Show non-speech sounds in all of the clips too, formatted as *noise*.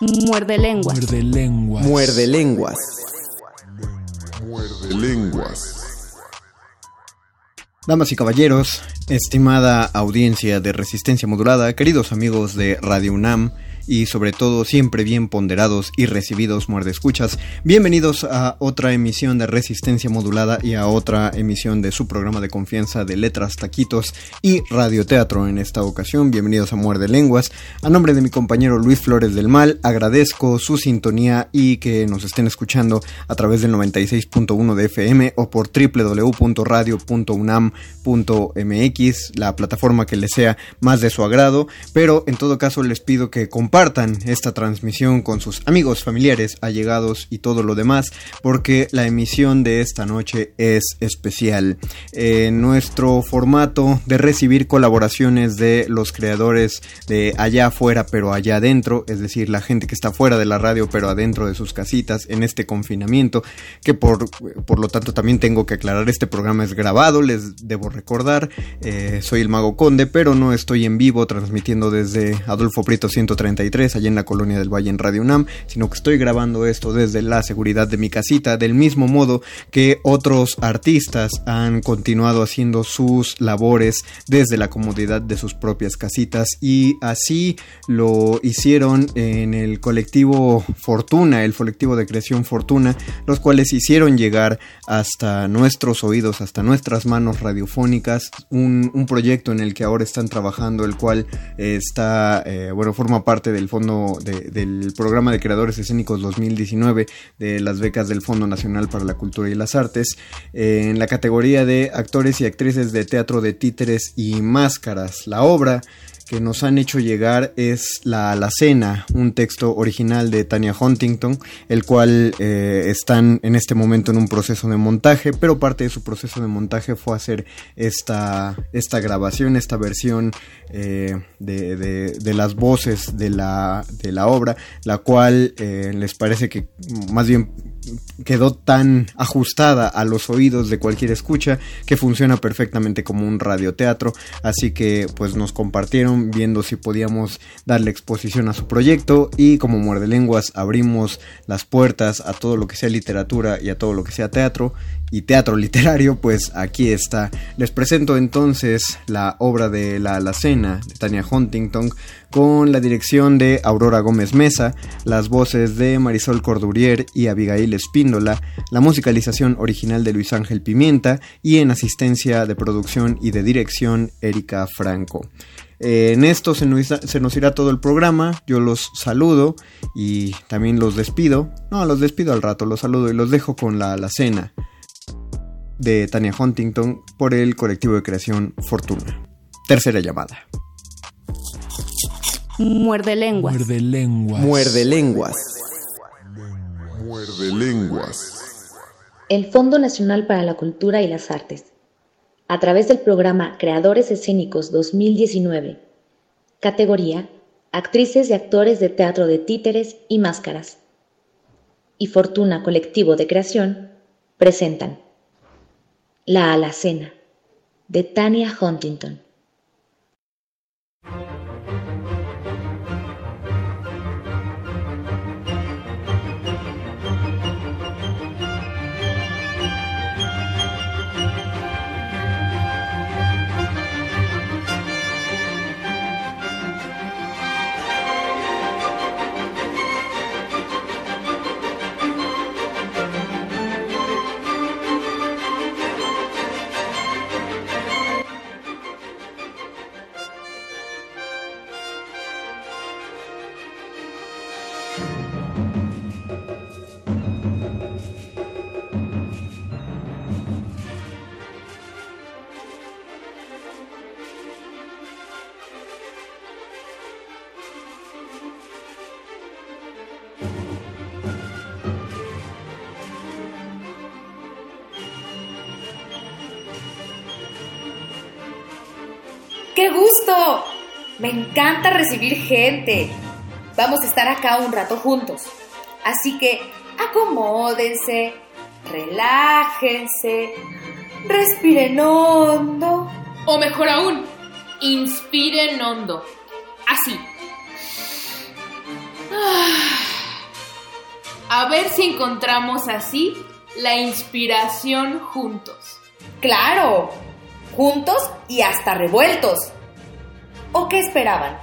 Muerde lenguas. Muerde lenguas. Muerde lenguas. Muerde lenguas. Damas y caballeros, estimada audiencia de Resistencia Modulada, queridos amigos de Radio UNAM, y sobre todo siempre bien ponderados y recibidos muerde escuchas. Bienvenidos a otra emisión de Resistencia Modulada y a otra emisión de su programa de confianza de Letras, Taquitos y Radioteatro en esta ocasión. Bienvenidos a Muerde Lenguas. A nombre de mi compañero Luis Flores del Mal, agradezco su sintonía y que nos estén escuchando a través del 96.1 de FM o por www.radio.unam.mx, la plataforma que les sea más de su agrado, pero en todo caso les pido que compartan esta transmisión con sus amigos, familiares, allegados y todo lo demás, porque la emisión de esta noche es especial. Eh, nuestro formato de recibir colaboraciones de los creadores de allá afuera, pero allá adentro, es decir, la gente que está fuera de la radio, pero adentro de sus casitas en este confinamiento, que por, por lo tanto también tengo que aclarar, este programa es grabado, les debo recordar, eh, soy el Mago Conde, pero no estoy en vivo transmitiendo desde Adolfo Prieto 133 allá en la colonia del Valle en Radio UNAM, sino que estoy grabando esto desde la seguridad de mi casita, del mismo modo que otros artistas han continuado haciendo sus labores desde la comodidad de sus propias casitas. Y así lo hicieron en el colectivo Fortuna, el colectivo de creación Fortuna, los cuales hicieron llegar hasta nuestros oídos, hasta nuestras manos radiofónicas, un, proyecto en el que ahora están trabajando, el cual está, eh, bueno, forma parte del fondo del programa de creadores escénicos 2019 de las becas del Fondo Nacional para la Cultura y las Artes en la categoría de actores y actrices de teatro de títeres y máscaras. La obra que nos han hecho llegar es La Alacena, un texto original de Tania Huntington, el cual eh, están en este momento en un proceso de montaje, pero parte de su proceso de montaje fue hacer esta, esta grabación, esta versión eh, de, de, las voces de la, de la obra, la cual eh, les parece que más bien quedó tan ajustada a los oídos de cualquier escucha que funciona perfectamente como un radioteatro. Así que pues nos compartieron viendo si podíamos darle exposición a su proyecto y como muerde lenguas abrimos las puertas a todo lo que sea literatura y a todo lo que sea teatro y teatro literario, pues aquí está. Les presento entonces la obra de La Alacena de Tania Huntington con la dirección de Aurora Gómez Mesa, las voces de Marisol Cordurier y Abigail Espíndola, la musicalización original de Luis Ángel Pimienta y en asistencia de producción y de dirección Erika Franco. en esto se nos, se nos, irá todo el programa. Yo los saludo y también los despido. No, los despido al rato, los saludo y los dejo con la alacena de Tania Huntington por el colectivo de creación Fortuna. Tercera llamada. Muerde lenguas. Muerde lenguas. Muerde lenguas. Muerde lenguas. El Fondo Nacional para la Cultura y las Artes. a través del programa Creadores Escénicos 2019. Categoría Actrices y actores de teatro de títeres y máscaras. Y Fortuna Colectivo de Creación presentan La Alacena de Tania Huntington. Gusto! Me encanta recibir gente. Vamos a estar acá un rato juntos. Así que acomódense, relájense, respiren hondo. O mejor aún, inspiren hondo. Así. Ah. A ver si encontramos así la inspiración juntos. Claro, juntos y hasta revueltos. ¿O qué esperaban?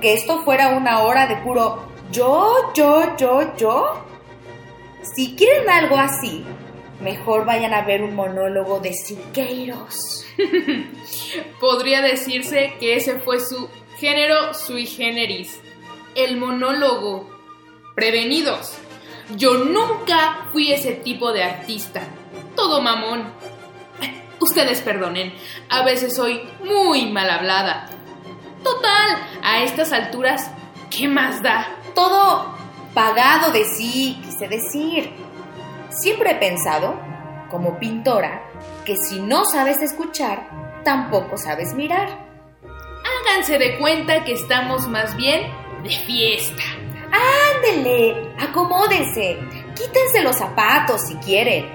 ¿Que esto fuera una hora de puro yo, yo, yo, yo? Si quieren algo así, mejor vayan a ver un monólogo de Siqueiros. *laughs* Podría decirse que ese fue su género sui generis, el monólogo. Prevenidos. Yo nunca fui ese tipo de artista. Todo mamón. Ustedes perdonen, a veces soy muy mal hablada. Total, a estas alturas, ¿qué más da? Todo pagado de sí, quise decir. Siempre he pensado, como pintora, que si no sabes escuchar, tampoco sabes mirar. Háganse de cuenta que estamos más bien de fiesta. Ándele, acomódense, quítense los zapatos si quieren.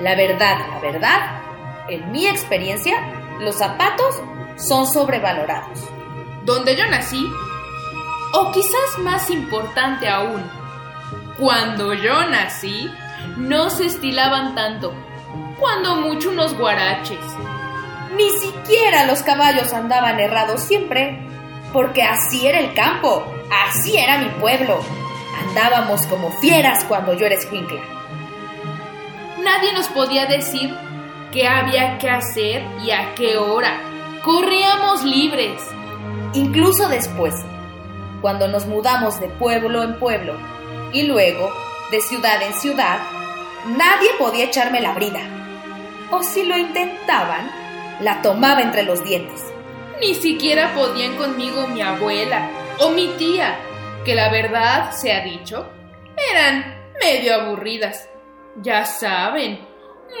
La verdad, la verdad, en mi experiencia, los zapatos son sobrevalorados. Donde yo nací, o quizás más importante aún, cuando yo nací, no se estilaban tanto, cuando mucho unos guaraches. Ni siquiera los caballos andaban errados siempre, porque así era el campo, así era mi pueblo. Andábamos como fieras cuando yo era escuincla. Nadie nos podía decir qué había que hacer y a qué hora. Corríamos libres. Incluso después, cuando nos mudamos de pueblo en pueblo y luego de ciudad en ciudad, nadie podía echarme la brida. O si lo intentaban, la tomaba entre los dientes. Ni siquiera podían conmigo mi abuela o mi tía, que la verdad se ha dicho, eran medio aburridas. Ya saben,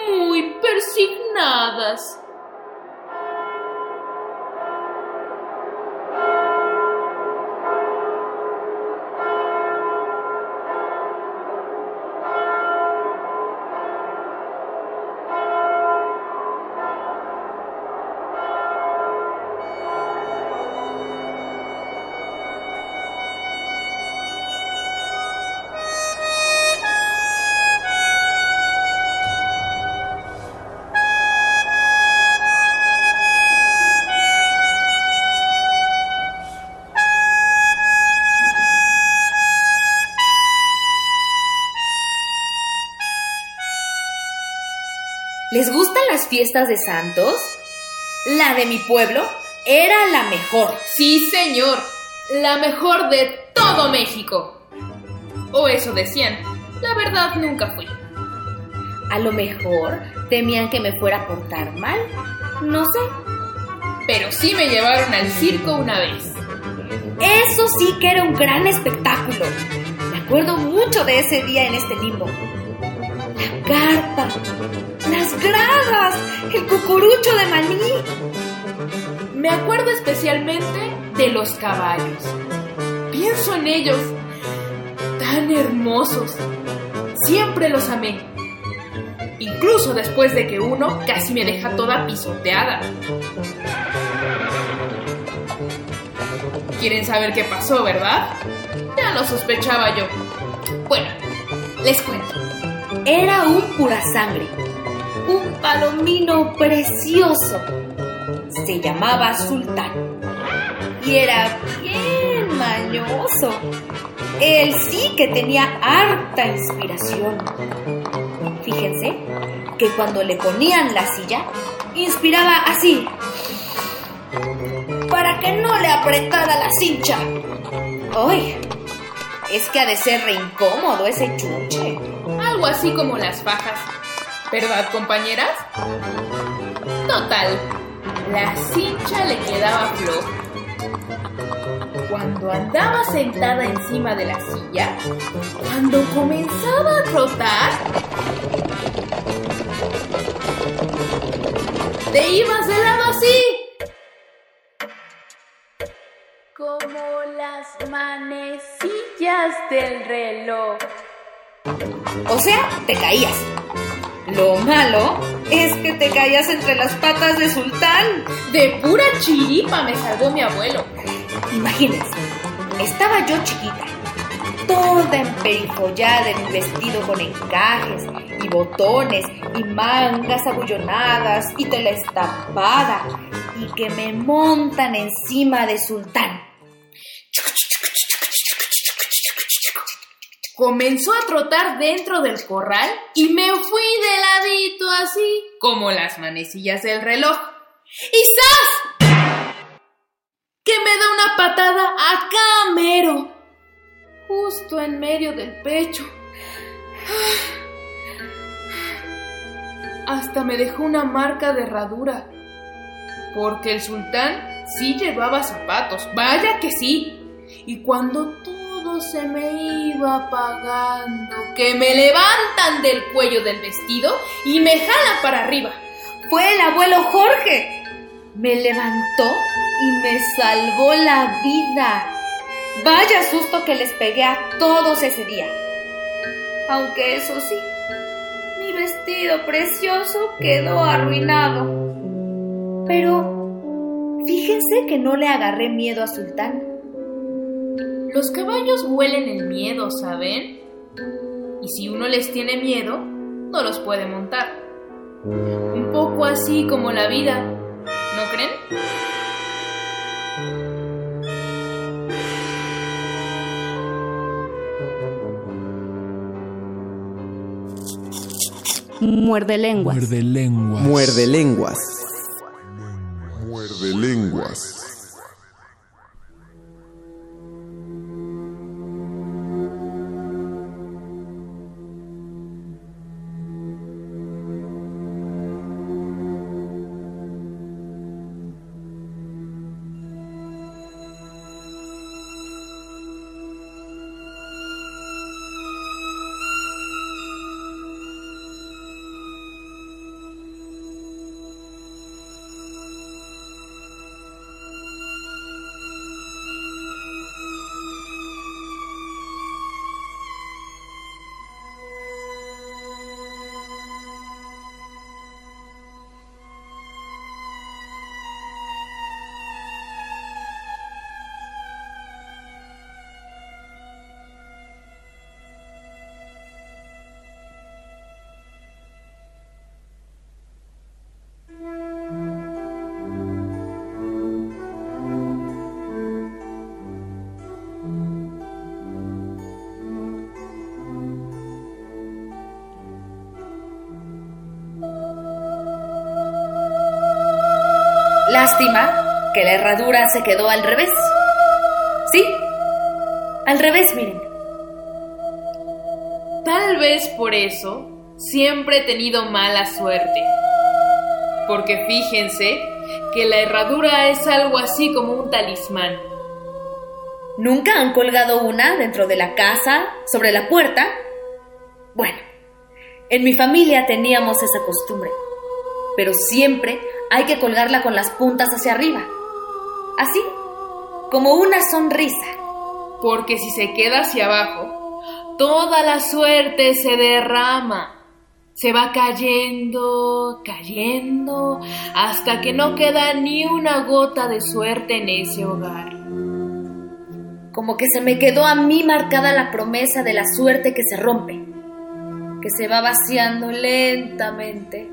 muy persignadas. Las fiestas de santos? La de mi pueblo era la mejor. Sí, señor, la mejor de todo México. O eso decían. La verdad nunca fui. A lo mejor temían que me fuera a portar mal. No sé. Pero sí me llevaron al circo una vez. Eso sí que era un gran espectáculo. Me acuerdo mucho de ese día en este limbo. La carpa, las gradas, el cucurucho de maní. Me acuerdo especialmente de los caballos. Pienso en ellos, tan hermosos. Siempre los amé. Incluso después de que uno casi me deja toda pisoteada. Quieren saber qué pasó, ¿verdad? Ya lo sospechaba yo. Bueno, les cuento. Era un pura sangre, un palomino precioso. Se llamaba Sultán y era bien mañoso. Él sí que tenía harta inspiración. Fíjense que cuando le ponían la silla, inspiraba así, para que no le apretara la cincha. ¡Ay! Es que ha de ser re incómodo ese chuche. Algo así como las fajas. ¿Verdad, compañeras? Total, la cincha le quedaba floja. Cuando andaba sentada encima de la silla, cuando comenzaba a trotar, te ibas de lado así. Como las manecillas del reloj. O sea, te caías. Lo malo es que te caías entre las patas de Sultán. De pura chiripa me salvó mi abuelo. Imagínense, estaba yo chiquita, toda emperifollada en un vestido con encajes y botones y mangas abullonadas y tela estampada y que me montan encima de Sultán. Comenzó a trotar dentro del corral y me fui de ladito así, como las manecillas del reloj. ¡Y ¡zas! Que me da una patada acá mero, justo en medio del pecho. Hasta me dejó una marca de herradura, porque el sultán sí llevaba zapatos, vaya que sí. Y cuando todo se me iba apagando, que me levantan del cuello del vestido y me jalan para arriba. Fue el abuelo Jorge. Me levantó y me salvó la vida. Vaya susto que les pegué a todos ese día. Aunque eso sí, mi vestido precioso quedó arruinado. Pero fíjense que no le agarré miedo a Sultán. Los caballos huelen el miedo, ¿saben? Y si uno les tiene miedo, no los puede montar. Un poco así como la vida, ¿no creen? Muerde lenguas. Muerde lenguas. Muerde lenguas. Muerde lenguas. Que la herradura se quedó al revés. Sí, al revés, miren. Tal vez por eso siempre he tenido mala suerte. Porque fíjense que la herradura es algo así como un talismán. ¿Nunca han colgado una dentro de la casa, sobre la puerta? Bueno, En mi familia teníamos esa costumbre, pero siempre hay que colgarla con las puntas hacia arriba. Así, como una sonrisa. Porque si se queda hacia abajo, toda la suerte se derrama. Se va cayendo, cayendo, hasta que no queda ni una gota de suerte en ese hogar. Como que se me quedó a mí marcada la promesa de la suerte que se rompe, que se va vaciando lentamente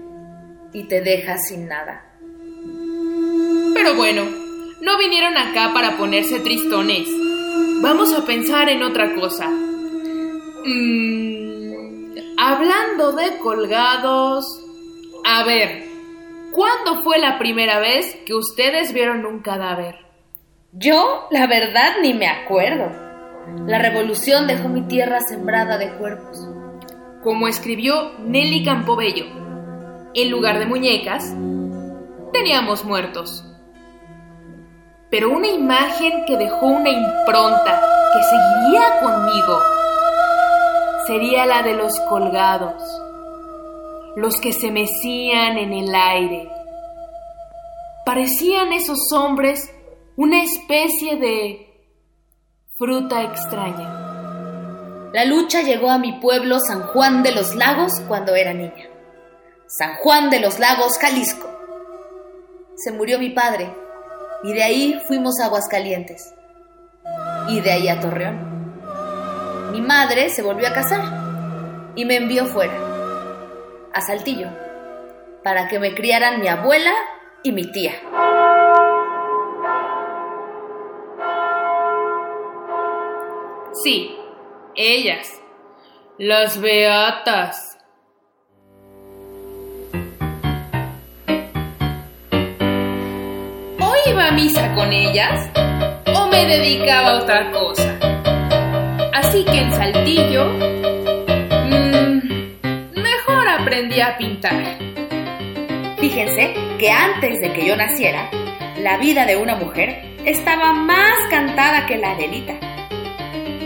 y te deja sin nada. Pero bueno, no vinieron acá para ponerse tristones. Vamos a pensar en otra cosa. Mm, hablando de colgados, a ver, ¿cuándo fue la primera vez que ustedes vieron un cadáver? Yo, la verdad, ni me acuerdo. La revolución dejó mi tierra sembrada de cuerpos. Como escribió Nelly Campobello, en lugar de muñecas, teníamos muertos. Pero una imagen que dejó una impronta que seguiría conmigo sería la de los colgados, los que se mecían en el aire. Parecían esos hombres una especie de fruta extraña. La lucha llegó a mi pueblo San Juan de los Lagos cuando era niña. San Juan de los Lagos, Jalisco. Se murió mi padre y de ahí fuimos a Aguascalientes y de ahí a Torreón. Mi madre se volvió a casar y me envió fuera, a Saltillo, para que me criaran mi abuela y mi tía. Sí, ellas, las beatas. Iba a misa con ellas o me dedicaba a otra cosa? Así que en Saltillo, mmm, mejor aprendí a pintar. Fíjense que antes de que yo naciera, la vida de una mujer estaba más cantada que la de Elita.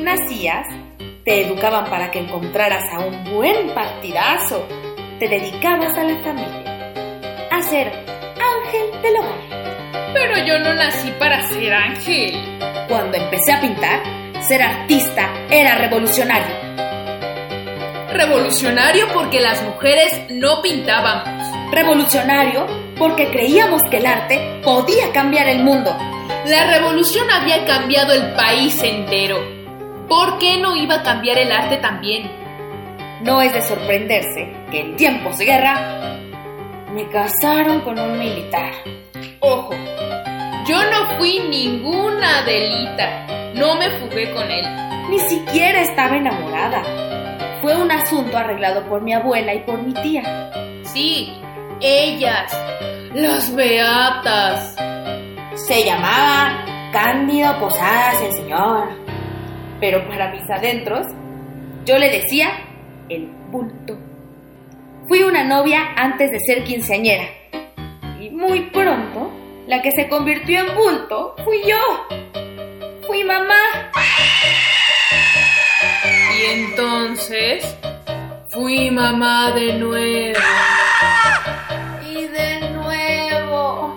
Nacías, te educaban para que encontraras a un buen partidazo, te dedicabas a la familia, a ser ángel del hogar. Pero yo no nací para ser ángel. Cuando empecé a pintar, ser artista era revolucionario. Revolucionario porque las mujeres no pintábamos. Revolucionario porque creíamos que el arte podía cambiar el mundo. La revolución había cambiado el país entero. ¿Por qué no iba a cambiar el arte también? No es de sorprenderse que en tiempos de guerra me casaron con un militar. Ojo, yo no fui ninguna delita. No me fugué con él. Ni siquiera estaba enamorada. Fue un asunto arreglado por mi abuela y por mi tía. Sí, ellas, las beatas. Se llamaba Cándido Posadas el Señor. Pero para mis adentros, yo le decía el bulto. Fui una novia antes de ser quinceañera. Muy pronto, la que se convirtió en bulto fui yo. Fui mamá. Y entonces, fui mamá de nuevo. Y de nuevo.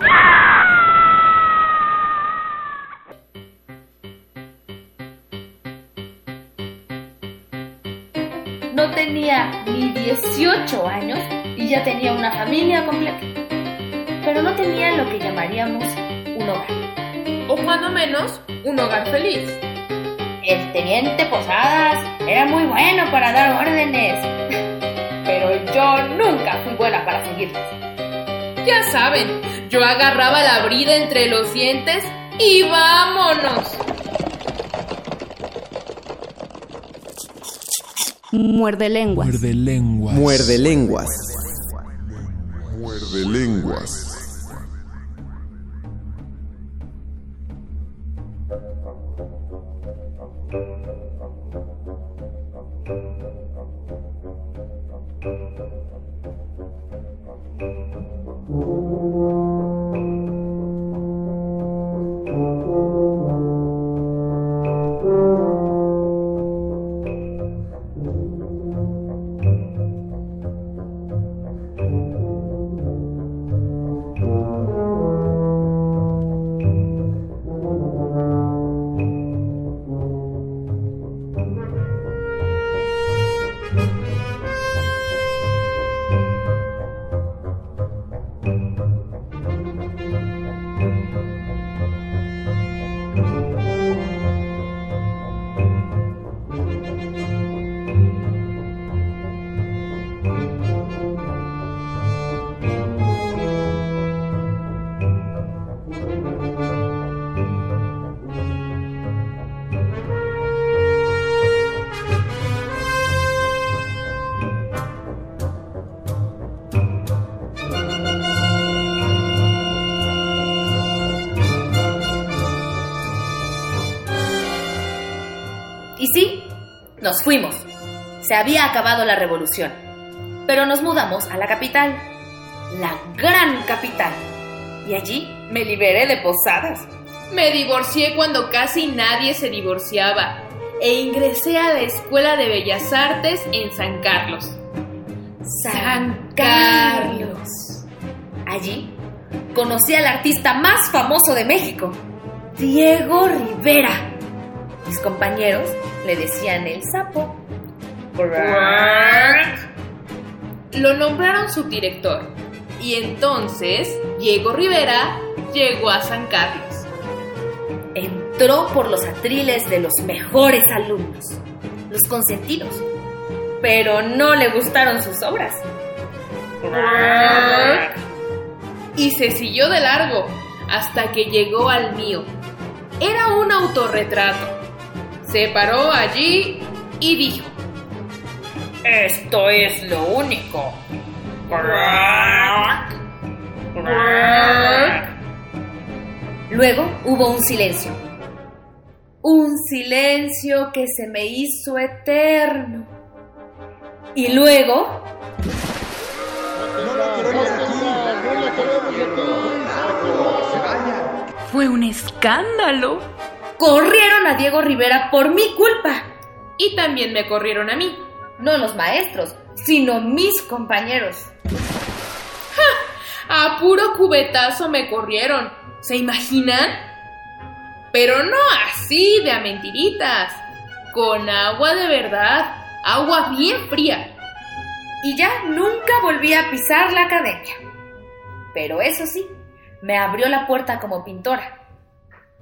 No tenía ni 18 años y ya tenía una familia completa. Pero no tenía lo que llamaríamos un hogar. O cuando menos, un hogar feliz. El teniente Posadas era muy bueno para dar órdenes. Pero yo nunca fui buena para seguirlas. Ya saben, yo agarraba la brida entre los dientes y vámonos. Muerde lenguas. Muerde lenguas. Muerde lenguas. Muerde lenguas. Se había acabado la revolución. Pero nos mudamos a la capital, la gran capital. Y allí me liberé de posadas. Me divorcié cuando casi nadie se divorciaba e ingresé a la Escuela de Bellas Artes en San Carlos. San Carlos. Allí conocí al artista más famoso de México, Diego Rivera. Mis compañeros le decían el sapo. Lo nombraron subdirector y entonces Diego Rivera llegó a San Carlos. Entró por los atriles de los mejores alumnos, los consentidos, pero no le gustaron sus obras. Y se siguió de largo hasta que llegó al mío. Era un autorretrato. Se paró allí y dijo, Esto es lo único. Luego hubo un silencio. Un silencio que se me hizo eterno. Y luego... Fue un escándalo. Corrieron a Diego Rivera por mi culpa. Y también me corrieron a mí. No los maestros, sino mis compañeros. A puro cubetazo me corrieron. ¿Se imaginan? Pero no así de a mentiritas. Con agua de verdad. Agua bien fría. Y ya nunca volví a pisar la academia. Pero eso sí, me abrió la puerta como pintora.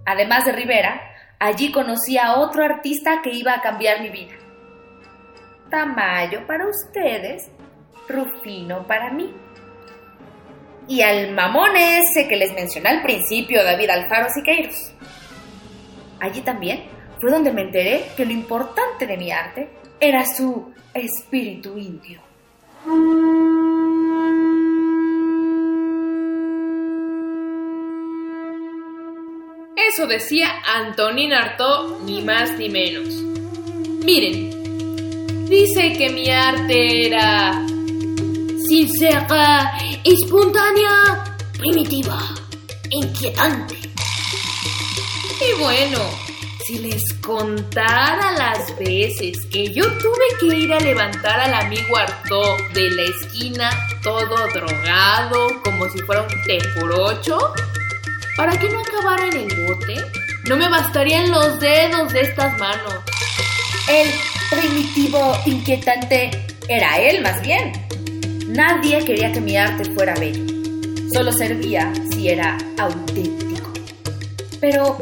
Además de Rivera, allí conocí a otro artista que iba a cambiar mi vida. Tamayo para ustedes, Rufino para mí. Y al mamón ese que les mencioné al principio, David Alfaro Siqueiros. Allí también fue donde me enteré que lo importante de mi arte era su espíritu indio. Eso decía Antonín Artaud, ni más ni menos. Miren, dice que mi arte era sincera, espontánea, primitiva, inquietante. Y bueno, si les contara las veces que yo tuve que ir a levantar al amigo Artaud de la esquina todo drogado, como si fuera un té por ocho, para que no acabara en el bote, no me bastarían los dedos de estas manos. El primitivo inquietante era él más bien. Nadie quería que mi arte fuera bello. Solo servía si era auténtico. Pero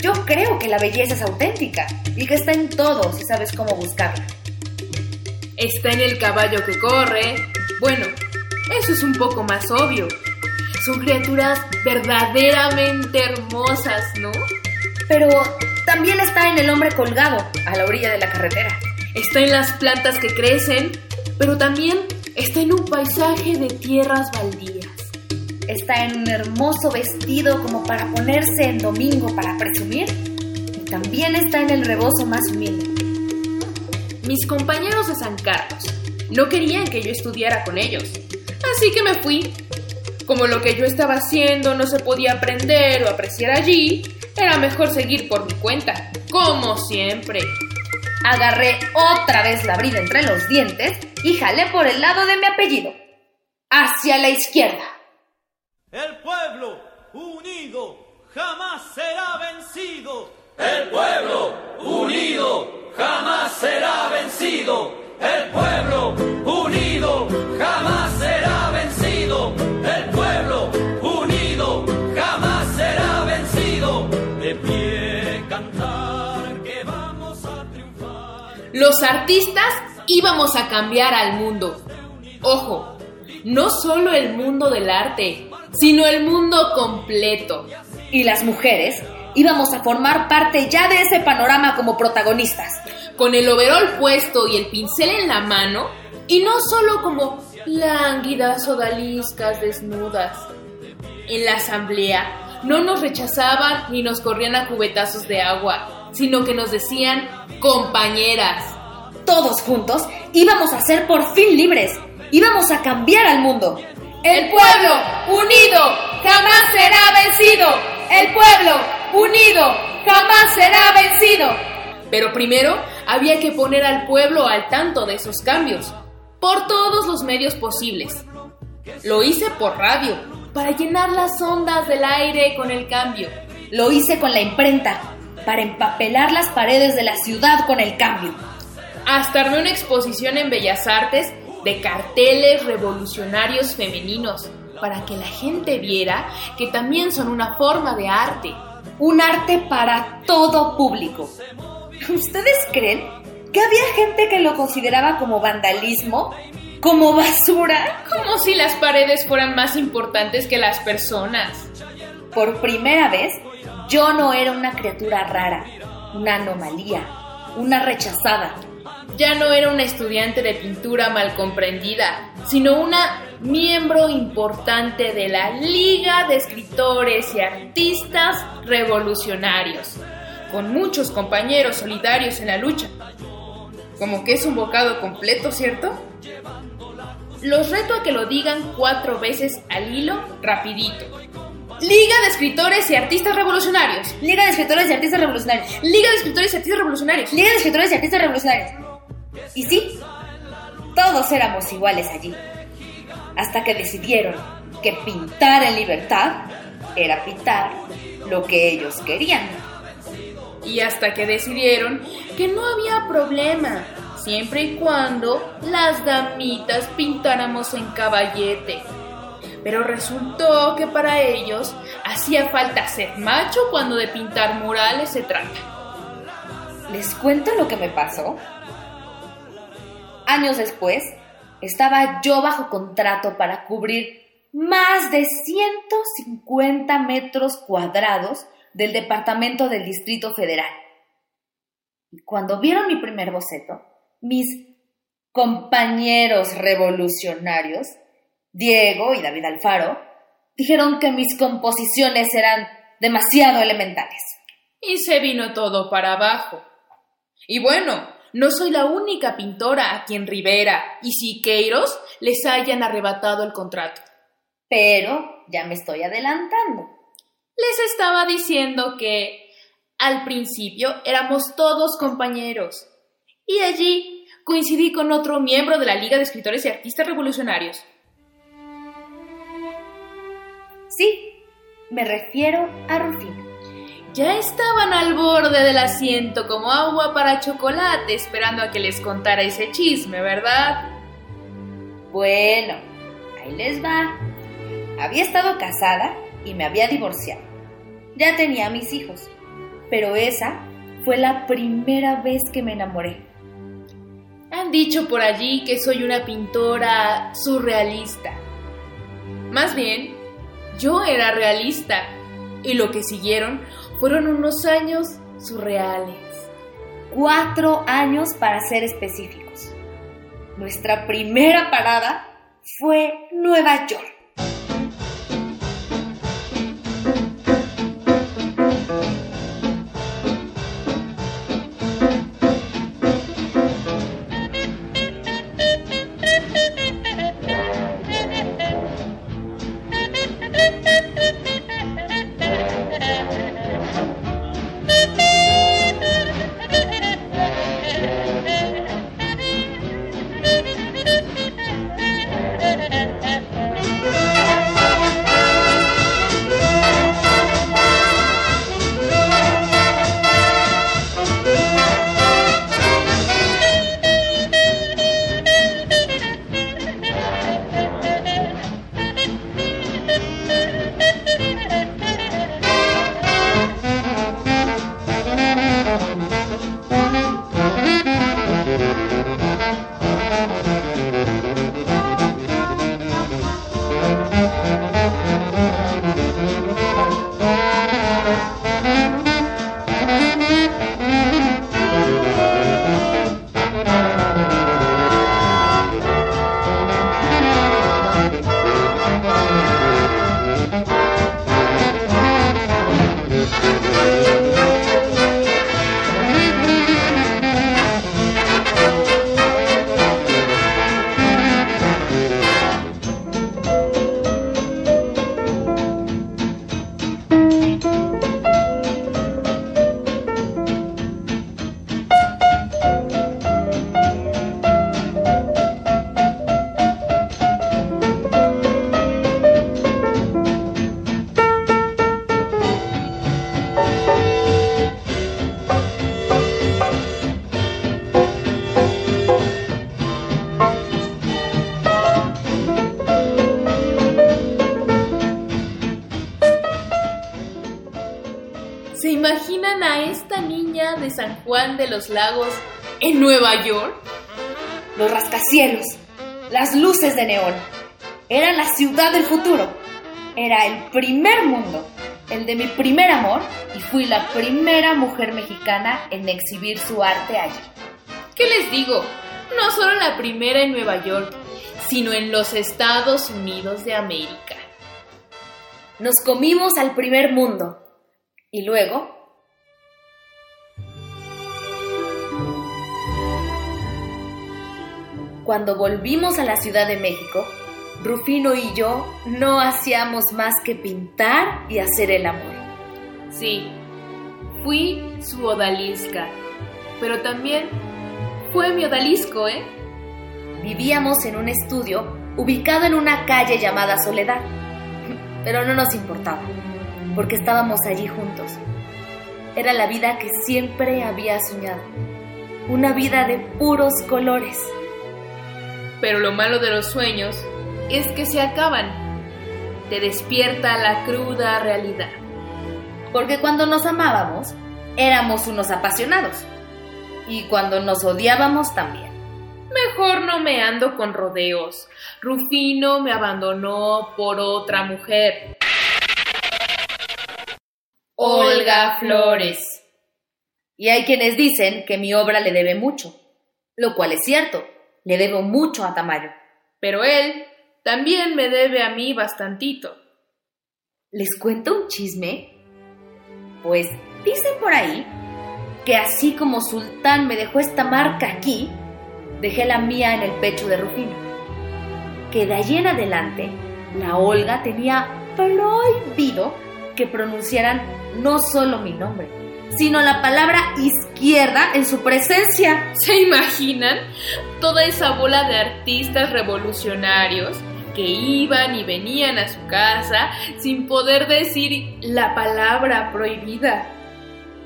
yo creo que la belleza es auténtica y que está en todo si sabes cómo buscarla. Está en el caballo que corre. Bueno, eso es un poco más obvio. Son criaturas verdaderamente hermosas, ¿no? Pero también está en el hombre colgado a la orilla de la carretera. Está en las plantas que crecen, pero también está en un paisaje de tierras baldías. Está en un hermoso vestido como para ponerse en domingo para presumir. Y también está en el rebozo más humilde. Mis compañeros de San Carlos no querían que yo estudiara con ellos, así que me fui. Como lo que yo estaba haciendo no se podía aprender o apreciar allí, era mejor seguir por mi cuenta, como siempre. Agarré otra vez la brida entre los dientes y jalé por el lado de mi apellido, hacia la izquierda. El pueblo unido jamás será vencido. El pueblo unido jamás será vencido. El pueblo unido jamás será vencido. El pueblo unido jamás será Los artistas íbamos a cambiar al mundo. Ojo, no solo el mundo del arte, sino el mundo completo. Y las mujeres íbamos a formar parte ya de ese panorama como protagonistas. Con el overol puesto y el pincel en la mano, y no solo como lánguidas odaliscas desnudas. En la asamblea no nos rechazaban ni nos corrían a cubetazos de agua, sino que nos decían compañeras. Todos juntos íbamos a ser por fin libres, íbamos a cambiar al mundo. El pueblo unido jamás será vencido. El pueblo unido jamás será vencido. Pero primero había que poner al pueblo al tanto de esos cambios, por todos los medios posibles. Lo hice por radio, para llenar las ondas del aire con el cambio. Lo hice con la imprenta, para empapelar las paredes de la ciudad con el cambio. Hasta armé una exposición en Bellas Artes de carteles revolucionarios femeninos, para que la gente viera que también son una forma de arte. Un arte para todo público. ¿Ustedes creen que había gente que lo consideraba como vandalismo? ¿Como basura? Como si las paredes fueran más importantes que las personas. Por primera vez, yo no era una criatura rara, una anomalía, una rechazada. Ya no era una estudiante de pintura mal comprendida, sino una miembro importante de la Liga de Escritores y Artistas Revolucionarios, con muchos compañeros solidarios en la lucha. Como que es un bocado completo, ¿cierto? Los reto a que lo digan cuatro veces al hilo, rapidito. Liga de Escritores y Artistas Revolucionarios. Liga de Escritores y Artistas Revolucionarios. Liga de Escritores y Artistas Revolucionarios. Liga de Escritores y Artistas Revolucionarios. Y sí, todos éramos iguales allí. Hasta que decidieron que pintar en libertad era pintar lo que ellos querían. Y hasta que decidieron que no había problema, siempre y cuando las damitas pintáramos en caballete. Pero resultó que para ellos hacía falta ser macho cuando de pintar murales se trata. ¿Les cuento lo que me pasó? Años después, estaba yo bajo contrato para cubrir más de 150 metros cuadrados del departamento del Distrito Federal. Y cuando vieron mi primer boceto, mis compañeros revolucionarios, Diego y David Alfaro, dijeron que mis composiciones eran demasiado elementales. Y se vino todo para abajo. Y bueno, no soy la única pintora a quien Rivera y Siqueiros les hayan arrebatado el contrato. Pero ya me estoy adelantando. Les estaba diciendo que al principio éramos todos compañeros. Y allí coincidí con otro miembro de la Liga de Escritores y Artistas Revolucionarios. Sí, me refiero a Rufino. Ya estaban al borde del asiento como agua para chocolate esperando a que les contara ese chisme, ¿verdad? Bueno, ahí les va. Había estado casada y me había divorciado. Ya tenía mis hijos, pero esa fue la primera vez que me enamoré. Han dicho por allí que soy una pintora surrealista. Más bien, yo era realista y lo que siguieron fueron unos años surreales. Cuatro años para ser específicos. Nuestra primera parada fue Nueva York. De los Lagos en Nueva York? Los rascacielos, las luces de neón. Era la ciudad del futuro. Era el primer mundo, el de mi primer amor, y fui la primera mujer mexicana en exhibir su arte allí. ¿Qué les digo? No solo la primera en Nueva York, sino en los Estados Unidos de América. Nos comimos al primer mundo. Y luego... Cuando volvimos a la Ciudad de México, Rufino y yo no hacíamos más que pintar y hacer el amor. Sí, fui su odalisca, pero también fue mi odalisco, ¿eh? Vivíamos en un estudio ubicado en una calle llamada Soledad, pero no nos importaba, porque estábamos allí juntos. Era la vida que siempre había soñado, una vida de puros colores. Pero lo malo de los sueños es que se acaban. Te despierta la cruda realidad. Porque cuando nos amábamos, éramos unos apasionados. Y cuando nos odiábamos también. Mejor no me ando con rodeos. Rufino me abandonó por otra mujer. Olga Flores. Y hay quienes dicen que mi obra le debe mucho, lo cual es cierto, le debo mucho a Tamayo. Pero él también me debe a mí bastantito. ¿Les cuento un chisme? Pues dicen por ahí que así como Sultán me dejó esta marca aquí, dejé la mía en el pecho de Rufino. Que de allí en adelante, la Olga tenía prohibido que pronunciaran no solo mi nombre, sino la palabra izquierda en su presencia. ¿Se imaginan? Toda esa bola de artistas revolucionarios que iban y venían a su casa sin poder decir la palabra prohibida.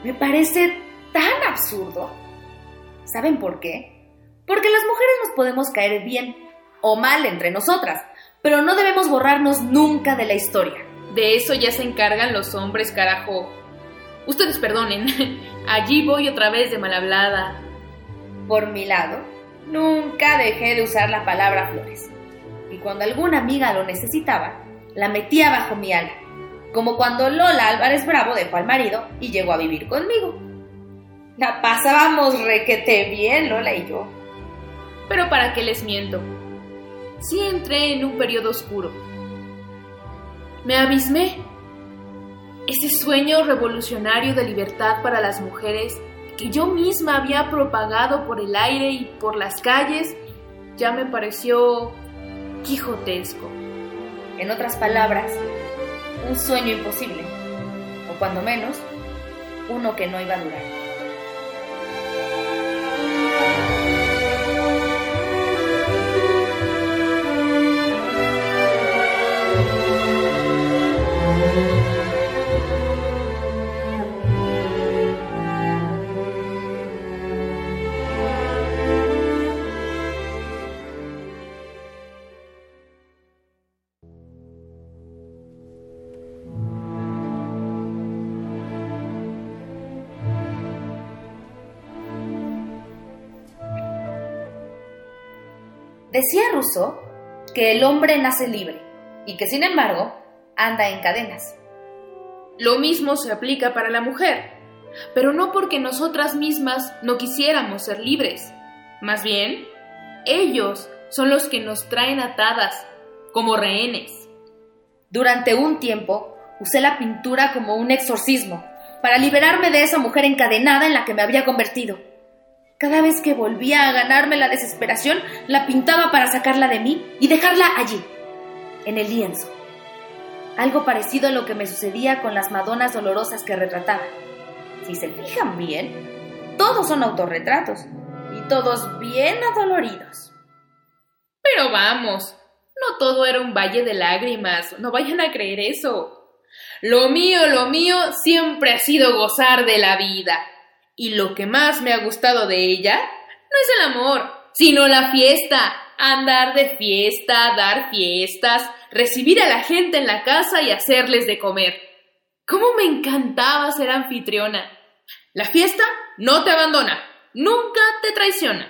Me parece tan absurdo. ¿Saben por qué? Porque las mujeres nos podemos caer bien o mal entre nosotras, pero no debemos borrarnos nunca de la historia. De eso ya se encargan los hombres, carajo. Ustedes perdonen, *laughs* allí voy otra vez de mal hablada. Por mi lado, nunca dejé de usar la palabra flores. Y cuando alguna amiga lo necesitaba, la metía bajo mi ala, como cuando Lola Álvarez Bravo dejó al marido y llegó a vivir conmigo. La pasábamos requete bien, Lola y yo. Pero para qué les miento, sí entré en un periodo oscuro. Me abismé. Ese sueño revolucionario de libertad para las mujeres que yo misma había propagado por el aire y por las calles ya me pareció quijotesco. En otras palabras, un sueño imposible, o cuando menos, uno que no iba a durar. Decía Rousseau que el hombre nace libre y que sin embargo anda en cadenas. Lo mismo se aplica para la mujer, pero no porque nosotras mismas no quisiéramos ser libres. Más bien, ellos son los que nos traen atadas, como rehenes. Durante un tiempo usé la pintura como un exorcismo, para liberarme de esa mujer encadenada en la que me había convertido. Cada vez que volvía a ganarme la desesperación, la pintaba para sacarla de mí y dejarla allí, en el lienzo. Algo parecido a lo que me sucedía con las Madonas dolorosas que retrataba. Si se fijan bien, todos son autorretratos y todos bien adoloridos. Pero vamos, no todo era un valle de lágrimas, no vayan a creer eso. Lo mío, lo mío siempre ha sido gozar de la vida. Y lo que más me ha gustado de ella no es el amor, sino la fiesta. Andar de fiesta, dar fiestas, recibir a la gente en la casa y hacerles de comer. ¿Cómo me encantaba ser anfitriona? La fiesta no te abandona, nunca te traiciona.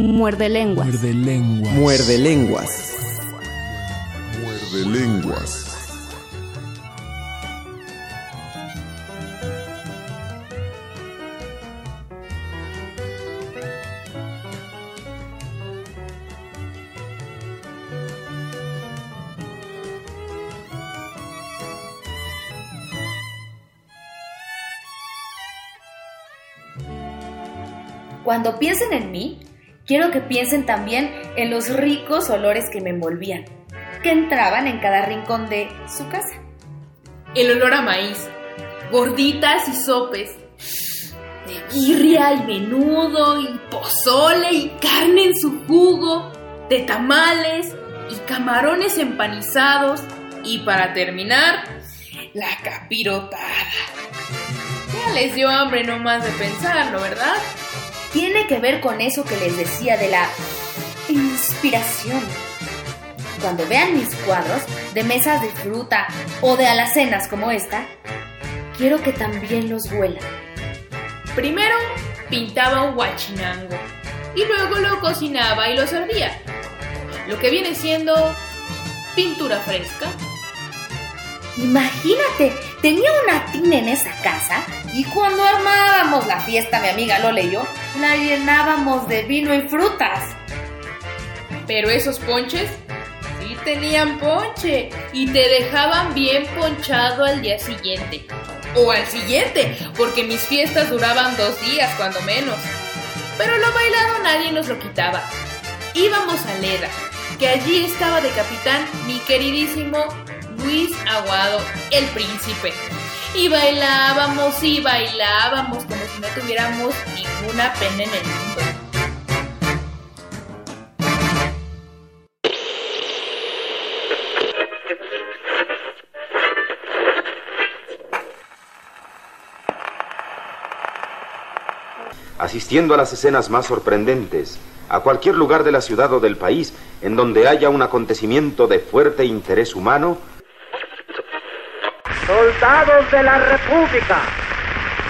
Muerde lenguas. Muerde lenguas. Muerde lenguas. Muerde lenguas. Cuando piensen en mí, quiero que piensen también en los ricos olores que me envolvían, que entraban en cada rincón de su casa. El olor a maíz, gorditas y sopes, de birria y menudo y pozole y carne en su jugo, de tamales y camarones empanizados y para terminar, la capirotada. Ya les dio hambre nomás de pensarlo, ¿verdad? Tiene que ver con eso que les decía de la inspiración. Cuando vean mis cuadros de mesas de fruta o de alacenas como esta, quiero que también los huelan. Primero pintaba un guachinango y luego lo cocinaba y lo servía. Lo que viene siendo pintura fresca. Imagínate, tenía una tina en esa casa y cuando armábamos la fiesta, mi amiga Lola y yo, la llenábamos de vino y frutas. Pero esos ponches sí tenían ponche y te dejaban bien ponchado al día siguiente. O al siguiente, porque mis fiestas duraban dos días, cuando menos. Pero lo bailado nadie nos lo quitaba. Íbamos a Leda, que allí estaba de capitán mi queridísimo Luis Aguado, el príncipe. Y bailábamos y bailábamos como si no tuviéramos ninguna pena en el mundo. asistiendo a las escenas más sorprendentes, a cualquier lugar de la ciudad o del país en donde haya un acontecimiento de fuerte interés humano, Soldados de la República,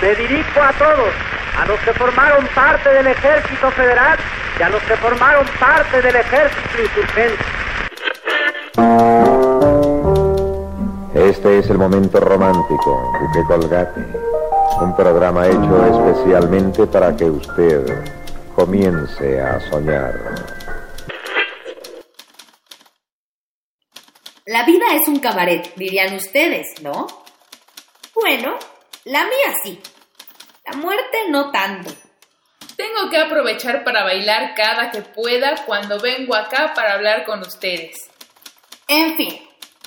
me dirijo a todos, a los que formaron parte del Ejército Federal y a los que formaron parte del Ejército Insurgente. Este es el momento romántico, Duque Colgate. Un programa hecho especialmente para que usted comience a soñar. La vida es un cabaret, dirían ustedes, ¿no? Bueno, la mía sí. La muerte no tanto. Tengo que aprovechar para bailar cada que pueda cuando vengo acá para hablar con ustedes. En fin,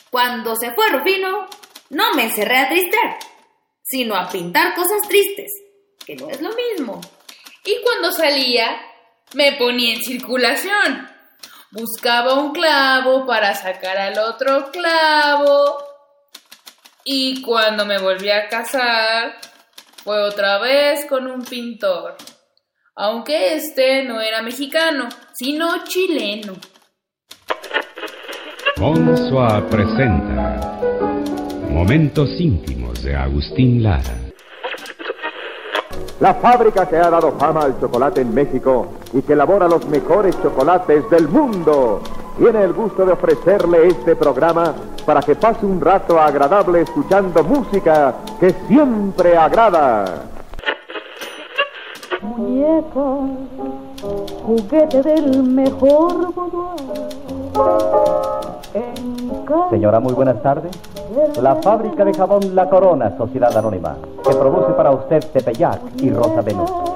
cuando se fue Rufino, no me encerré a tristear, sino a pintar cosas tristes, que no es lo mismo. Y cuando salía, me ponía en circulación. Buscaba un clavo para sacar al otro clavo. Y cuando me volví a casar, fue otra vez con un pintor. Aunque este no era mexicano, sino chileno. Bonsoir presenta Momentos íntimos de Agustín Lara. La fábrica que ha dado fama al chocolate en México y que elabora los mejores chocolates del mundo tiene el gusto de ofrecerle este programa para que pase un rato agradable escuchando música que siempre agrada. Muñeca, juguete del mejor Señora, muy buenas tardes. La fábrica de jabón La Corona, Sociedad Anónima, que produce para usted Tepeyac y Rosa Venus.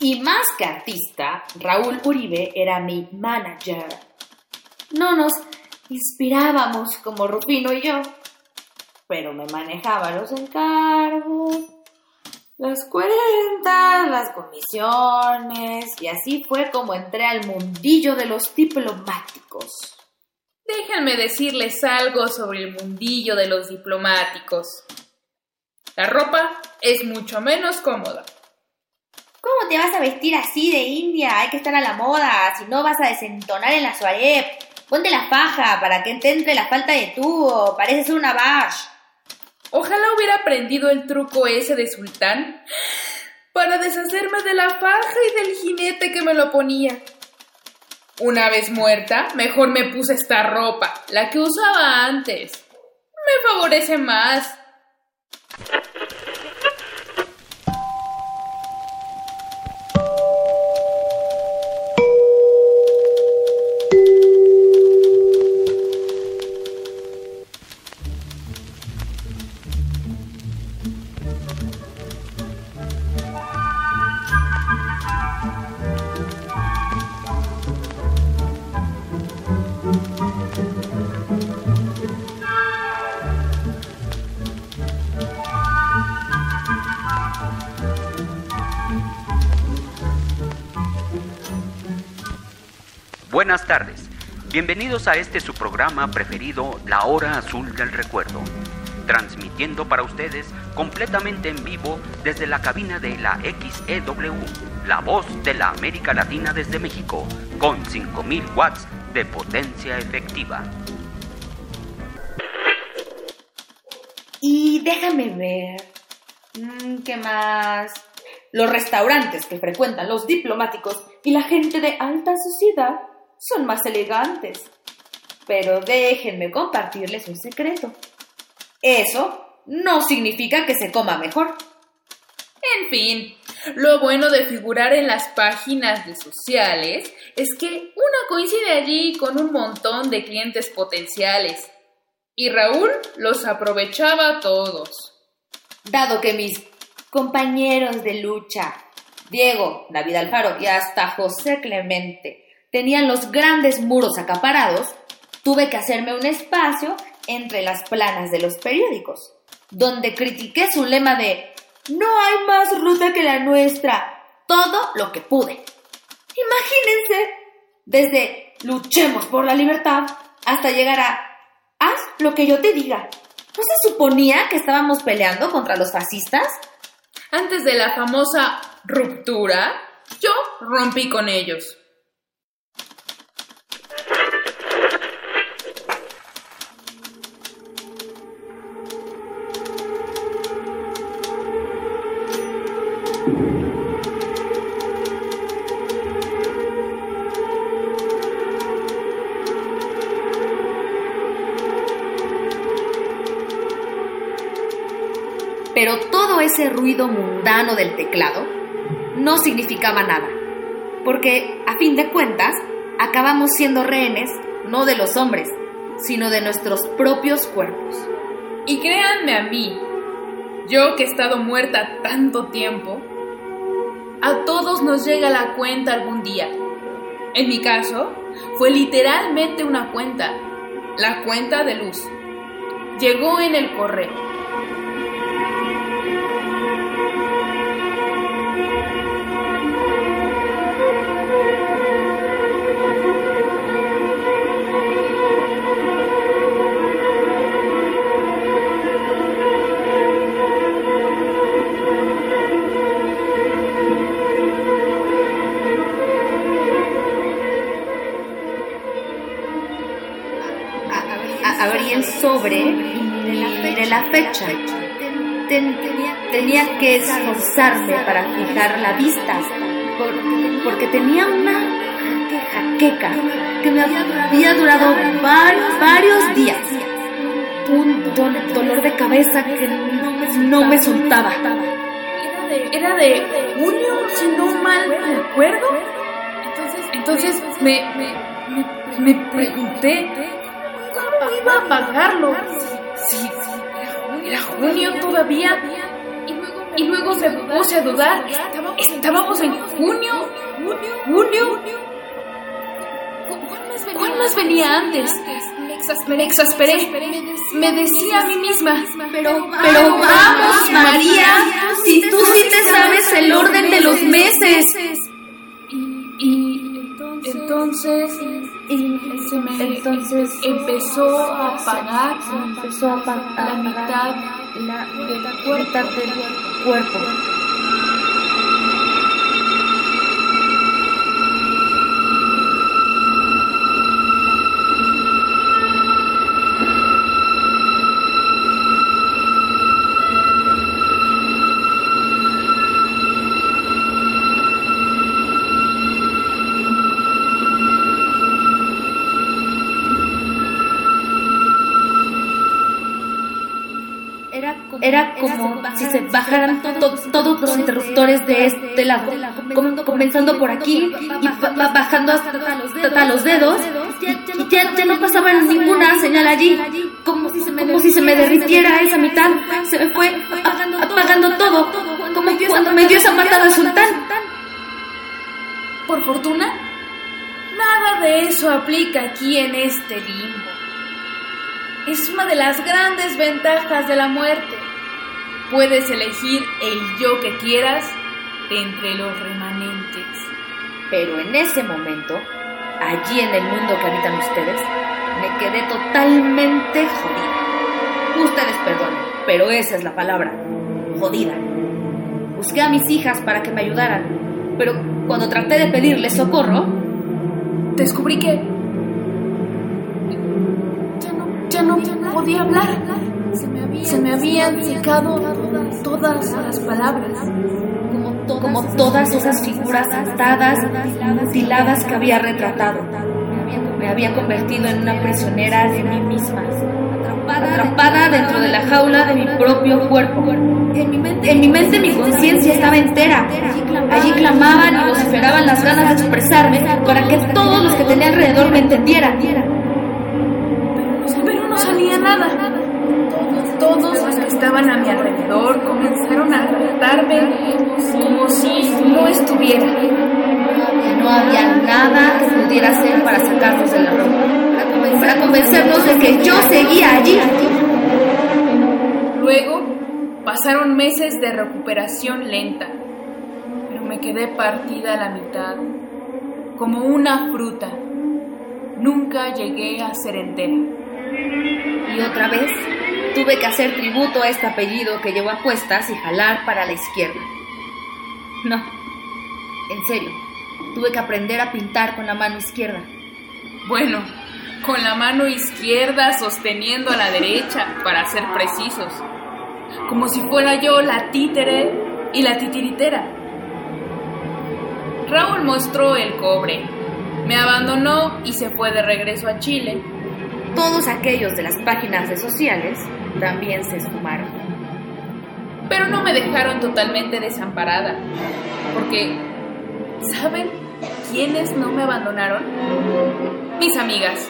Y más que artista, Raúl Uribe era mi manager. No nos inspirábamos como Rufino y yo, pero me manejaba los encargos, las cuentas, las comisiones, y así fue como entré al mundillo de los diplomáticos. Déjenme decirles algo sobre el mundillo de los diplomáticos. La ropa es mucho menos cómoda. ¿Cómo te vas a vestir así de India? Hay que estar a la moda, si no vas a desentonar en la soirée. Ponte la faja para que te entre la falta de tubo, pareces una bash. Ojalá hubiera aprendido el truco ese de sultán para deshacerme de la faja y del jinete que me lo ponía. Una vez muerta, mejor me puse esta ropa, la que usaba antes. Me favorece más. Bienvenidos a este su programa preferido, La Hora Azul del Recuerdo, transmitiendo para ustedes completamente en vivo desde la cabina de la XEW, la voz de la América Latina desde México, con 5000 watts de potencia efectiva. Y déjame ver. Mm, ¿Qué más? Los restaurantes que frecuentan los diplomáticos y la gente de alta sociedad son más elegantes. Pero déjenme compartirles un secreto. Eso no significa que se coma mejor. En fin, lo bueno de figurar en las páginas de sociales es que uno coincide allí con un montón de clientes potenciales. Y Raúl los aprovechaba todos. Dado que mis compañeros de lucha, Diego, David Alfaro y hasta José Clemente, tenían los grandes muros acaparados, tuve que hacerme un espacio entre las planas de los periódicos, donde critiqué su lema de No hay más ruta que la nuestra, todo lo que pude. Imagínense, desde luchemos por la libertad hasta llegar a haz lo que yo te diga. ¿No se suponía que estábamos peleando contra los fascistas? Antes de la famosa ruptura, yo rompí con ellos. Ese ruido mundano del teclado no significaba nada, porque a fin de cuentas acabamos siendo rehenes no de los hombres, sino de nuestros propios cuerpos. Y créanme a mí, yo que he estado muerta tanto tiempo, a todos nos llega la cuenta algún día. En mi caso, fue literalmente una cuenta, la cuenta de luz. llegó en el correo. Sobre y miré la fecha. tenía que esforzarme para fijar la vista, porque tenía una jaqueca que me había durado varios días. Un dolor de cabeza que no me soltaba. Era de junio, si no mal me acuerdo. Entonces me, me, me pregunté ¿Cómo iba a pagarlo? Sí, era junio todavía. Y luego me puse a dudar. Estábamos en junio. ¿Junio? ¿Cuál más venía antes? Me exasperé. Me decía a mí misma. Pero, pero vamos, María. Si tú sí te sabes el orden de los meses. Y entonces y entonces empezó a pagar, empezó a pagar la mitad la del cuerpo. Era como si se bajaran todos los interruptores de este lado, comenzando por aquí y bajando hasta los dedos, y ya, no pasaba ninguna señal allí, como si se me, derritiera esa mitad, se me fue apagando todo, como cuando me dio esa patada al sultán. Por fortuna, nada de eso aplica aquí en este limbo. Es una de las grandes ventajas de la muerte Puedes elegir el yo que quieras entre los remanentes. Pero en ese momento, allí en el mundo que habitan ustedes, me quedé totalmente jodida. Ustedes perdonen, pero esa es la palabra, jodida. Busqué a mis hijas para que me ayudaran, pero cuando traté de pedirles socorro, descubrí que ya no, ya no, ya no podía hablar. Se me habían secado todas las palabras, como todas esas figuras atadas mutiladas que había retratado. Me había convertido en una prisionera de mí misma, atrapada dentro de la jaula de mi propio cuerpo. En mi mente, mi conciencia estaba entera. Allí clamaban y vociferaban las ganas de expresarme para que todos los que tenía alrededor me entendieran. Pero no salía nada todos los que estaban a mi alrededor comenzaron a tratarme como si no estuviera. No había nada que pudiera hacer para sacarnos de la ropa, para convencernos de que yo seguía allí. Luego pasaron meses de recuperación lenta, pero me quedé partida a la mitad, como una fruta. Nunca llegué a ser entera. Y otra vez tuve que hacer tributo a este apellido que llevo a cuestas y jalar para la izquierda. No, en serio, tuve que aprender a pintar con la mano izquierda. Bueno, con la mano izquierda sosteniendo a la derecha, para ser precisos. Como si fuera yo la títere y la titiritera. Raúl mostró el cobre, me abandonó y se fue de regreso a Chile. Todos aquellos de las páginas de sociales también se esfumaron. Pero no me dejaron totalmente desamparada, porque ¿saben quiénes no me abandonaron? Mis amigas,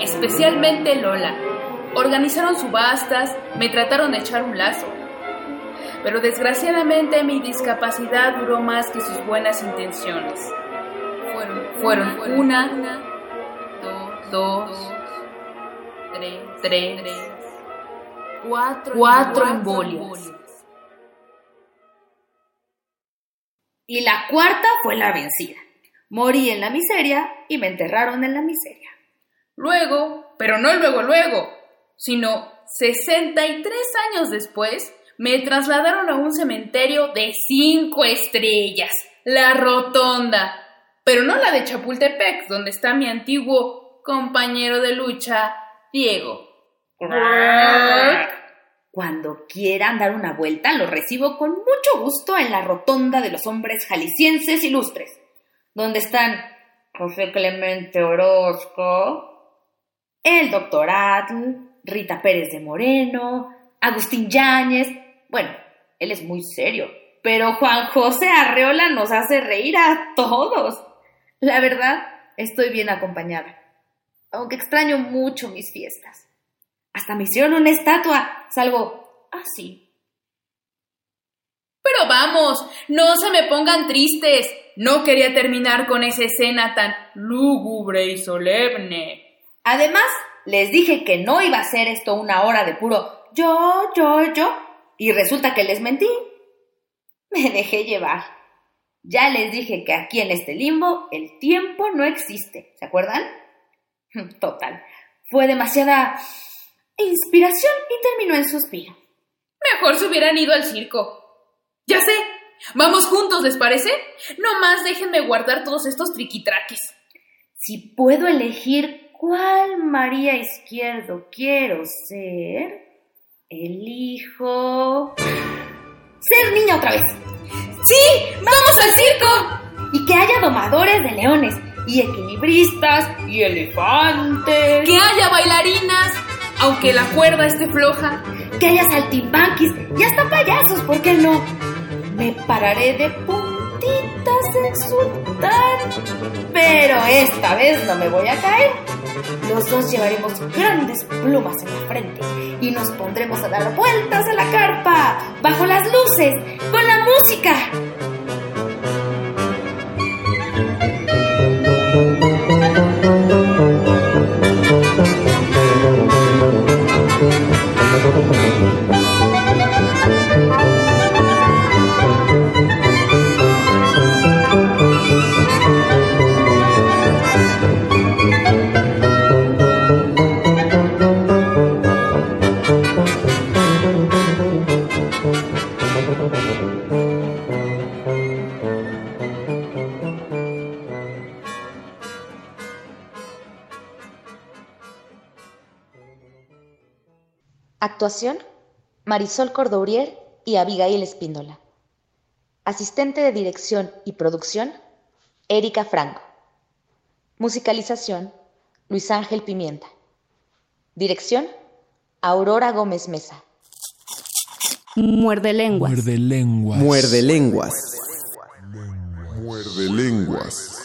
especialmente Lola. Organizaron subastas, me trataron de echar un lazo. Pero desgraciadamente mi discapacidad duró más que sus buenas intenciones. Fueron, fueron una, dos, dos tres, tres cuatro, embolias. Y la cuarta fue la vencida. Morí en la miseria y me enterraron en la miseria. Luego, pero no luego, luego, sino 63 años después, me trasladaron a un cementerio de cinco estrellas, la Rotonda, pero no la de Chapultepec, donde está mi antiguo compañero de lucha, Diego. Cuando quieran dar una vuelta, lo recibo con mucho gusto en la Rotonda de los Hombres Jaliscienses Ilustres, donde están José Clemente Orozco, el doctor Atl, Rita Pérez de Moreno, Agustín Yáñez. Bueno, él es muy serio, pero Juan José Arreola nos hace reír a todos. La verdad, estoy bien acompañada, aunque extraño mucho mis fiestas. Hasta me hicieron una estatua, salvo así. Pero vamos, no se me pongan tristes. No quería terminar con esa escena tan lúgubre y solemne. Además, les dije que no iba a ser esto una hora de puro yo, yo, yo, y resulta que les mentí. Me dejé llevar. Ya les dije que aquí en este limbo el tiempo no existe, ¿se acuerdan? *laughs* Total, fue demasiada inspiración y terminó en suspiro. Mejor se hubieran ido al circo. Ya sé, vamos juntos, ¿les parece? No más déjenme guardar todos estos triquitraques. Si puedo elegir ¿Cuál María Izquierdo quiero ser? Elijo... Ser niña otra vez. ¡Sí! ¡Vamos al circo! Y que haya domadores de leones, y equilibristas, y elefantes. Que haya bailarinas, aunque la cuerda esté floja. Que haya saltimbanquis y hasta payasos, ¿por qué no? Me pararé de puntitas en su Pero esta vez no me voy a caer. Los dos llevaremos grandes plumas en la frente y nos pondremos a dar vueltas a la carpa, bajo las luces, con la música. Actuación: Marisol Cordourier y Abigail Espíndola. Asistente de dirección y producción: Erika Franco. Musicalización: Luis Ángel Pimienta. Dirección: Aurora Gómez Mesa. Muerde lenguas. Muerde lenguas. Muerde lenguas. Muerde lenguas.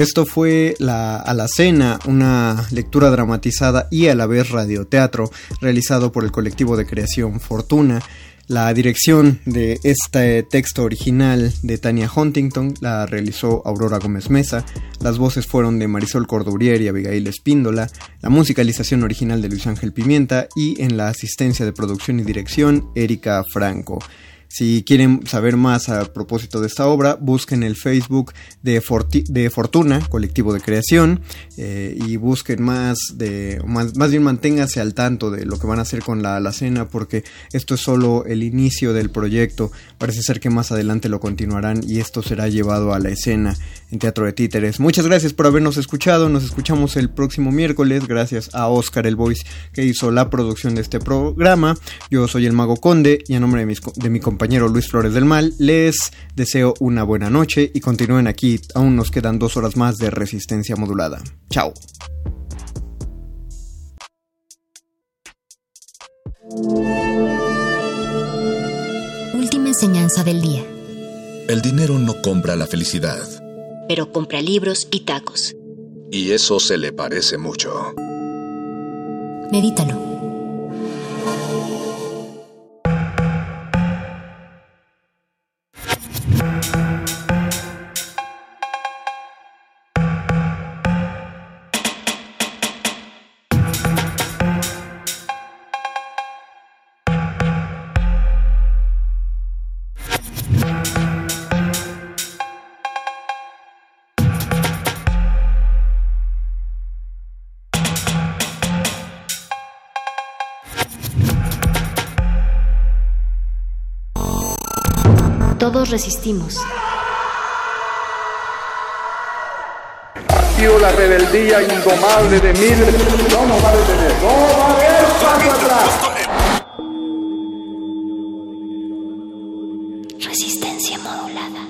Esto fue la Alacena, una lectura dramatizada y a la vez radioteatro realizado por el colectivo de creación Fortuna. La dirección de este texto original de Tania Huntington la realizó Aurora Gómez Mesa, las voces fueron de Marisol Cordurier y Abigail Espíndola, la musicalización original de Luis Ángel Pimienta y en la asistencia de producción y dirección Erika Franco. Si quieren saber más a propósito de esta obra, busquen el Facebook de, Fortuna, colectivo de creación, eh, y busquen más de, más, bien manténganse al tanto de lo que van a hacer con la alacena, porque esto es solo el inicio del proyecto. Parece ser que más adelante lo continuarán y esto será llevado a la escena en Teatro de Títeres. Muchas gracias por habernos escuchado. Nos escuchamos el próximo miércoles. Gracias a Oscar el Voice que hizo la producción de este programa. Yo soy el Mago Conde y a nombre de, mis, de mi compañero compañero Luis Flores del Mal, les deseo una buena noche y continúen aquí, aún nos quedan dos horas más de resistencia modulada. Chao. Última enseñanza del día. El dinero no compra la felicidad. Pero compra libros y tacos. Y eso se le parece mucho. Medítalo. Nos resistimos. La rebeldía indomable de miles. No nos va a detener. No va a haber paso atrás. Resistencia modulada.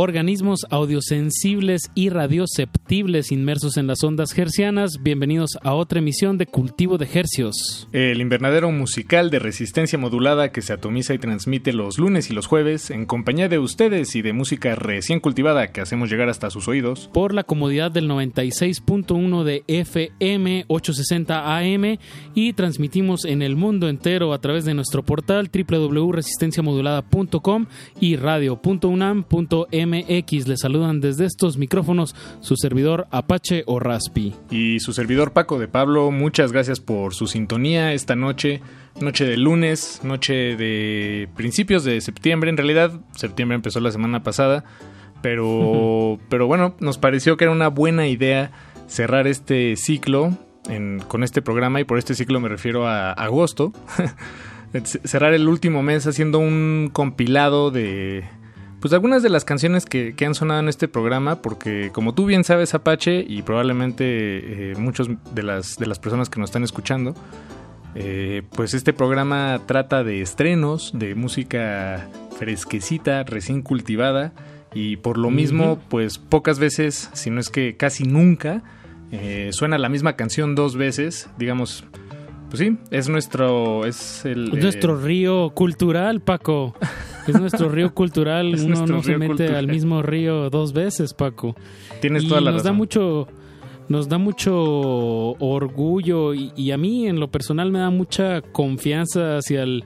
Organismos audiosensibles y inmersos en las ondas hercianas, bienvenidos a otra emisión de Cultivo de Hercios. El invernadero musical de resistencia modulada que se atomiza y transmite los lunes y los jueves en compañía de ustedes y de música recién cultivada que hacemos llegar hasta sus oídos. Por la comodidad del 96.1 de FM 860 AM y transmitimos en el mundo entero a través de nuestro portal www.resistenciamodulada.com y radio.unam.mx. Les saludan desde estos micrófonos su servidor Apache o Raspi. Y su servidor Paco de Pablo, muchas gracias por su sintonía esta noche, noche de lunes, noche de principios de septiembre. En realidad, septiembre empezó la semana pasada, pero, pero bueno, nos pareció que era una buena idea cerrar este ciclo en- con este programa y por este ciclo me refiero a agosto. *laughs* cerrar el último mes haciendo un compilado de pues algunas de las canciones que, que han sonado en este programa, porque como tú bien sabes, Apache, y probablemente eh, muchos de las, de las personas que nos están escuchando, eh, pues este programa trata de estrenos, de música fresquecita, recién cultivada, y por lo mismo, pues pocas veces, si no es que casi nunca, eh, suena la misma canción dos veces, digamos, pues sí, es nuestro, es el... Es nuestro eh, río cultural, Paco. *laughs* Es nuestro río *laughs* cultural. Es Uno no se mete cultural. al mismo río dos veces, Paco. Tienes y toda la nos da razón. mucho nos da mucho orgullo y, y a mí en lo personal me da mucha confianza hacia el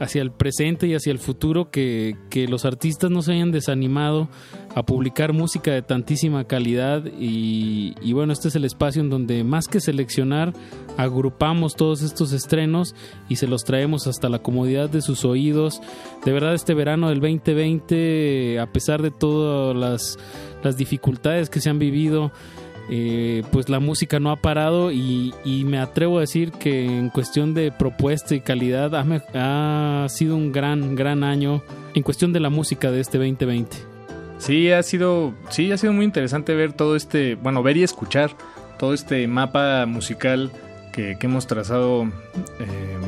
hacia el presente y hacia el futuro que, que los artistas no se hayan desanimado a publicar música de tantísima calidad y, bueno, este es el espacio en donde más que seleccionar agrupamos todos estos estrenos y se los traemos hasta la comodidad de sus oídos. De verdad este verano del 2020, a pesar de todas las, las dificultades que se han vivido, eh, pues la música no ha parado y, me atrevo a decir que en cuestión de propuesta y calidad ha, sido un gran, gran año en cuestión de la música de este 2020. Sí, ha sido, sí, ha sido muy interesante ver todo este, bueno, ver y escuchar todo este mapa musical que, que hemos trazado, eh,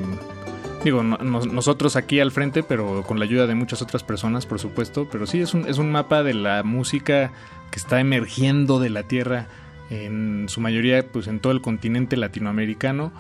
digo, no- nos- nosotros aquí al frente, pero con la ayuda de muchas otras personas, por supuesto, pero sí, es un, es un mapa de la música que está emergiendo de la tierra en su mayoría, pues en todo el continente latinoamericano.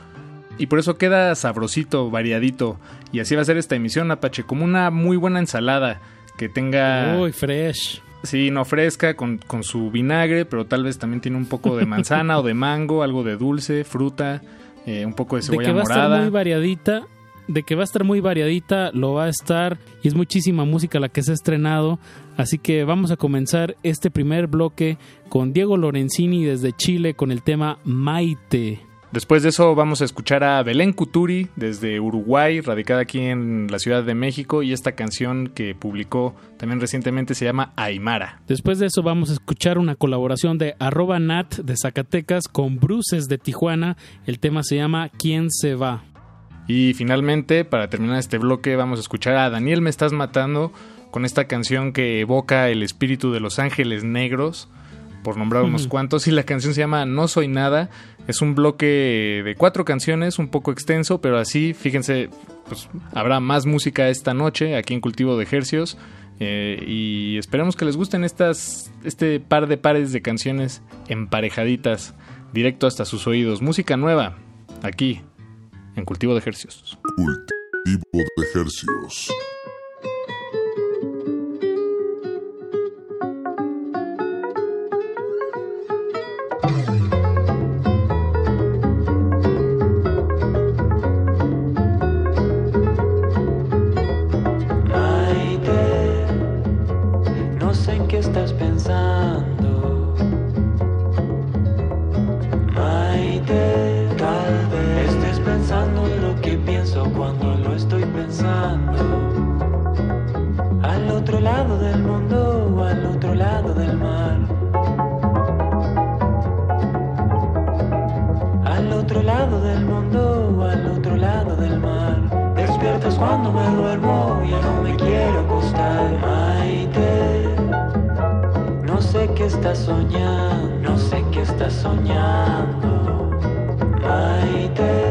Y por eso queda sabrosito, variadito. Y así va a ser esta emisión, Apache, como una muy buena ensalada que tenga... Uy, fresh. Sí, no fresca, con, con su vinagre, pero tal vez también tiene un poco de *laughs* manzana o de mango, algo de dulce, fruta, eh, un poco de de cebolla que va a estar morada. muy variadita, de que va a estar muy variadita, lo va a estar y es muchísima música la que se ha estrenado, así que vamos a comenzar este primer bloque con Diego Lorenzini desde Chile con el tema Maite. Después de eso vamos a escuchar a Belén Cuturi desde Uruguay, radicada aquí en la Ciudad de México, y esta canción que publicó también recientemente se llama Aymara. Después de eso vamos a escuchar una colaboración de arroba nat de Zacatecas con Bruces de Tijuana, el tema se llama ¿Quién se va? Y finalmente, para terminar este bloque, vamos a escuchar a Daniel Me Estás Matando con esta canción que evoca el espíritu de los ángeles negros, por nombrar unos cuantos, y la canción se llama No Soy Nada. Es un bloque de cuatro canciones, un poco extenso, pero así, fíjense, pues habrá más música esta noche aquí en Cultivo de Ejercios. Eh, y esperemos que les gusten estas, este par de pares de canciones emparejaditas directo hasta sus oídos. Música nueva, aquí, en Cultivo de Ejercicios. Cultivo de Ejercicios. Lado del mundo al otro lado del mar. Despiertas cuando me duermo, ya no me quiero acostar. Maite, no sé qué estás soñando, no sé qué estás soñando. Maite,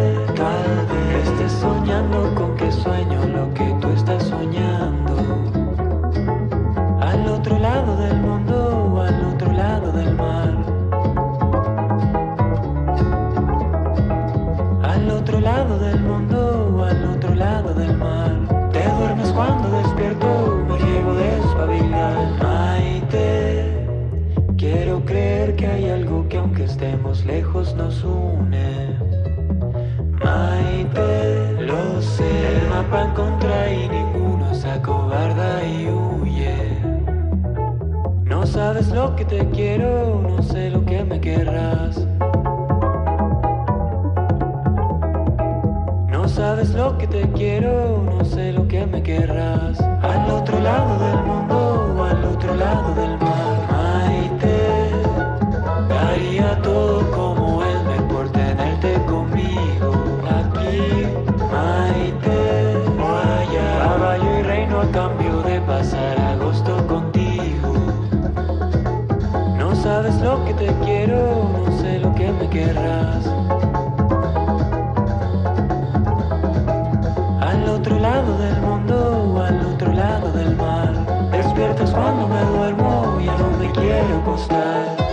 que hay algo que aunque estemos lejos nos une. Maite, lo sé, el mapa en contra y ninguno se acobarda y huye. No sabes lo que te quiero, no sé lo que me querrás. No sabes lo que te quiero, no sé lo que me querrás. Al otro lado del mundo al otro lado del mar, sabes lo que te quiero, no sé lo que me querrás. Al otro lado del mundo al otro lado del mar. Despiertas cuando me duermo, ya no me quiero acostar.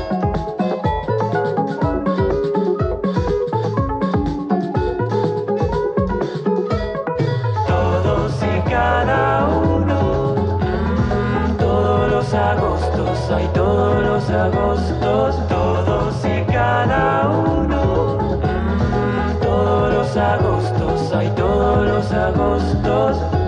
Hay todos los agostos, todos y cada uno, mm, todos los agostos, hay todos los agostos.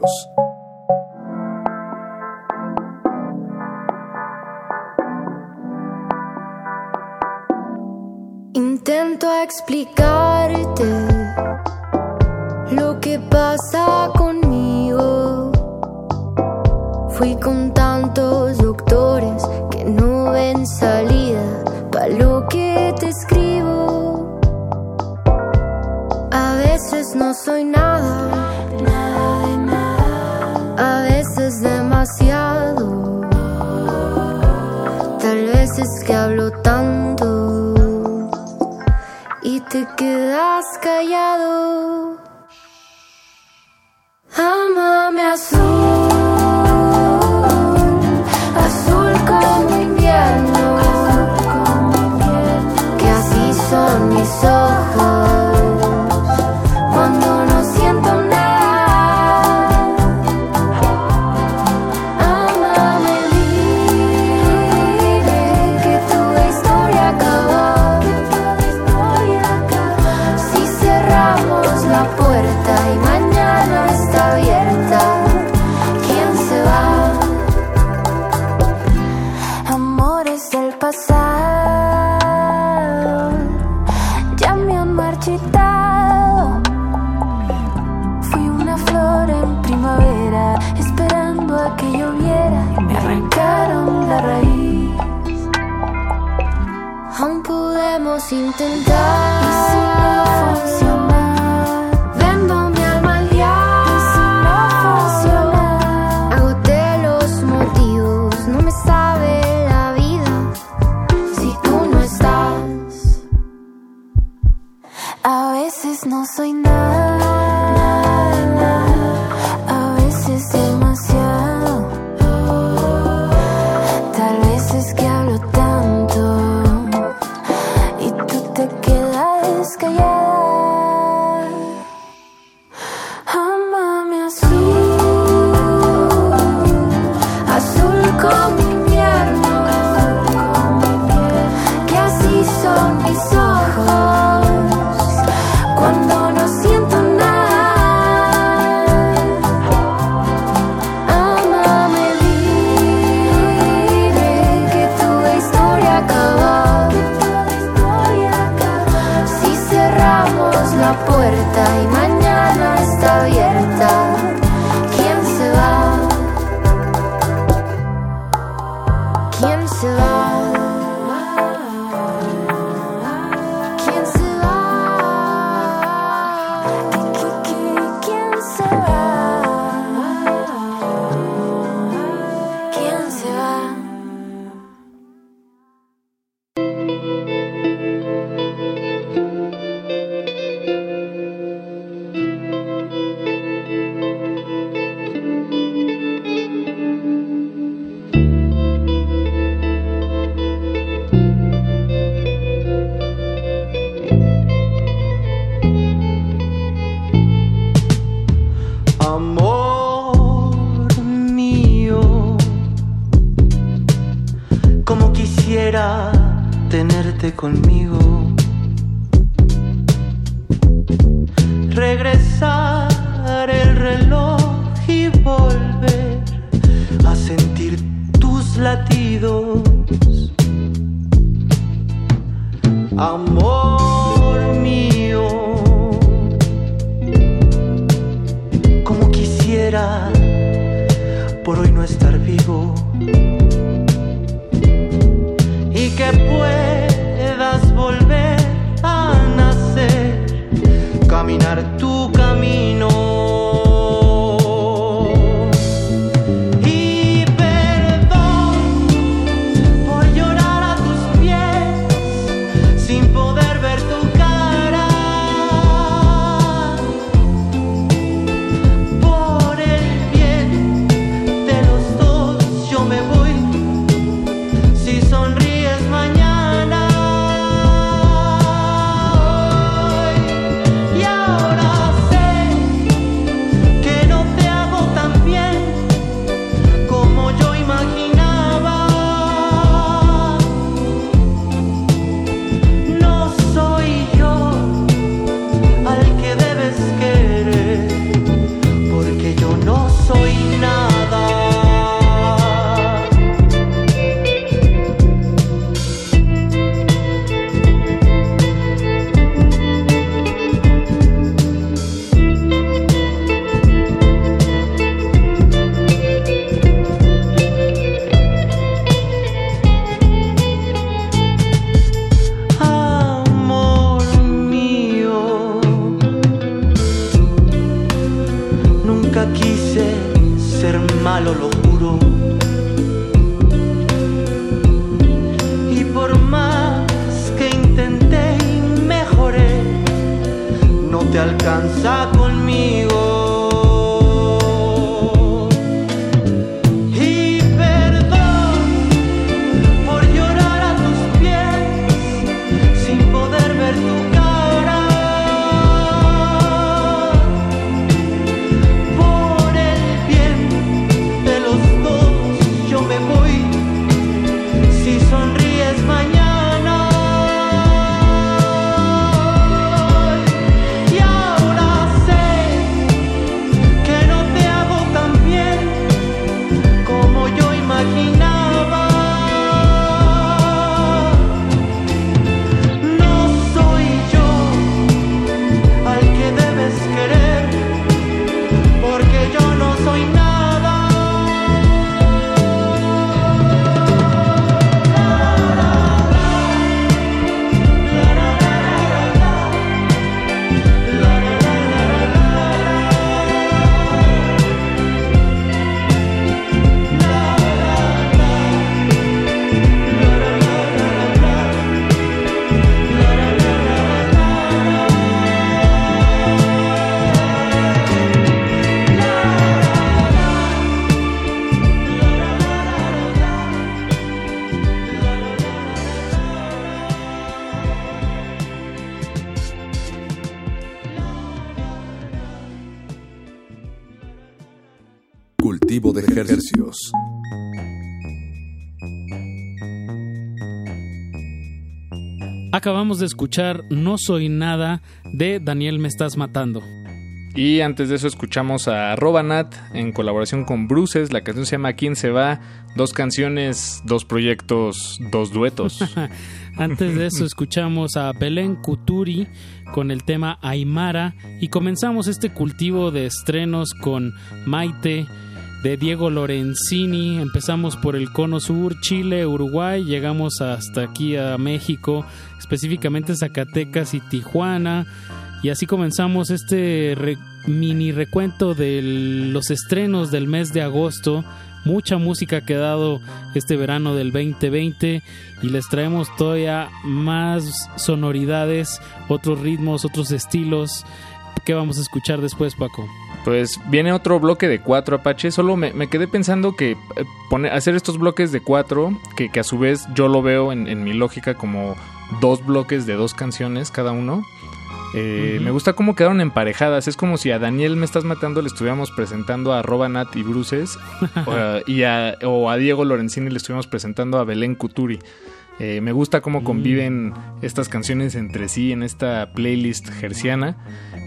Cultivo podemos intentar. Acabamos de escuchar No Soy Nada de Daniel Me Estás Matando. Y antes de eso escuchamos a Robanat en colaboración con Bruces. La canción se llama ¿Quién se va? Dos canciones, dos proyectos, dos duetos. *laughs* Antes de eso escuchamos a Belén Kuturi con el tema Aymara y comenzamos este cultivo de estrenos con Maite de Diego Lorenzini. Empezamos por el Cono Sur, Chile, Uruguay, llegamos hasta aquí a México, específicamente Zacatecas y Tijuana. Y así comenzamos este mini recuento de los estrenos del mes de agosto. Mucha música ha quedado este verano del 2020 y les traemos todavía más sonoridades, otros ritmos, otros estilos. ¿Qué vamos a escuchar después, Paco? Pues viene otro bloque de cuatro Apache. Solo me, me quedé pensando que eh, poner, hacer estos bloques de cuatro, que, que a su vez yo lo veo en, en mi lógica como dos bloques de dos canciones cada uno. Eh. Me gusta cómo quedaron emparejadas. Es como si a Daniel Me Estás Matando le estuviéramos presentando a Robanat y Bruces. *laughs* o, a- y a, o a Diego Lorenzini le estuviéramos presentando a Belén Kuturi. Eh, me gusta cómo conviven estas canciones entre sí en esta playlist gerciana.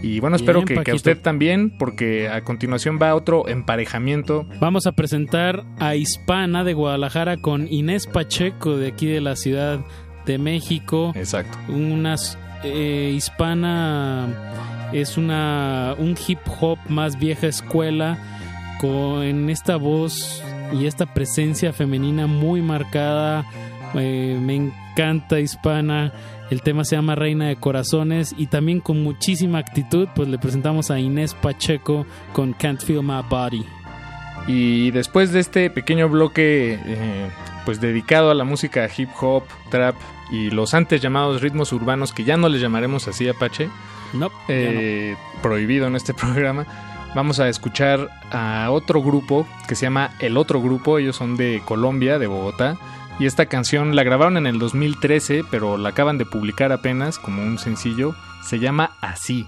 Y bueno, espero que, que a usted también, porque a continuación va otro emparejamiento. Vamos a presentar a Hispana de Guadalajara con Inés Pacheco de aquí de la Ciudad de México. Exacto. Unas eh, Hispana es una un hip hop más vieja escuela con esta voz y esta presencia femenina muy marcada. Eh, me encanta Hispana. El tema se llama Reina de Corazones y también con muchísima actitud pues le presentamos a Inés Pacheco con Can't Feel My Body. Y después de este pequeño bloque, eh, pues dedicado a la música hip hop, trap y los antes llamados ritmos urbanos, que ya no les llamaremos así, Apache, no, eh, prohibido en este *laughs* programa, vamos a escuchar a otro grupo que se llama El Otro Grupo. Ellos son de Colombia, de Bogotá. Y esta canción la grabaron en el 2013, pero la acaban de publicar apenas como un sencillo. Se llama Así.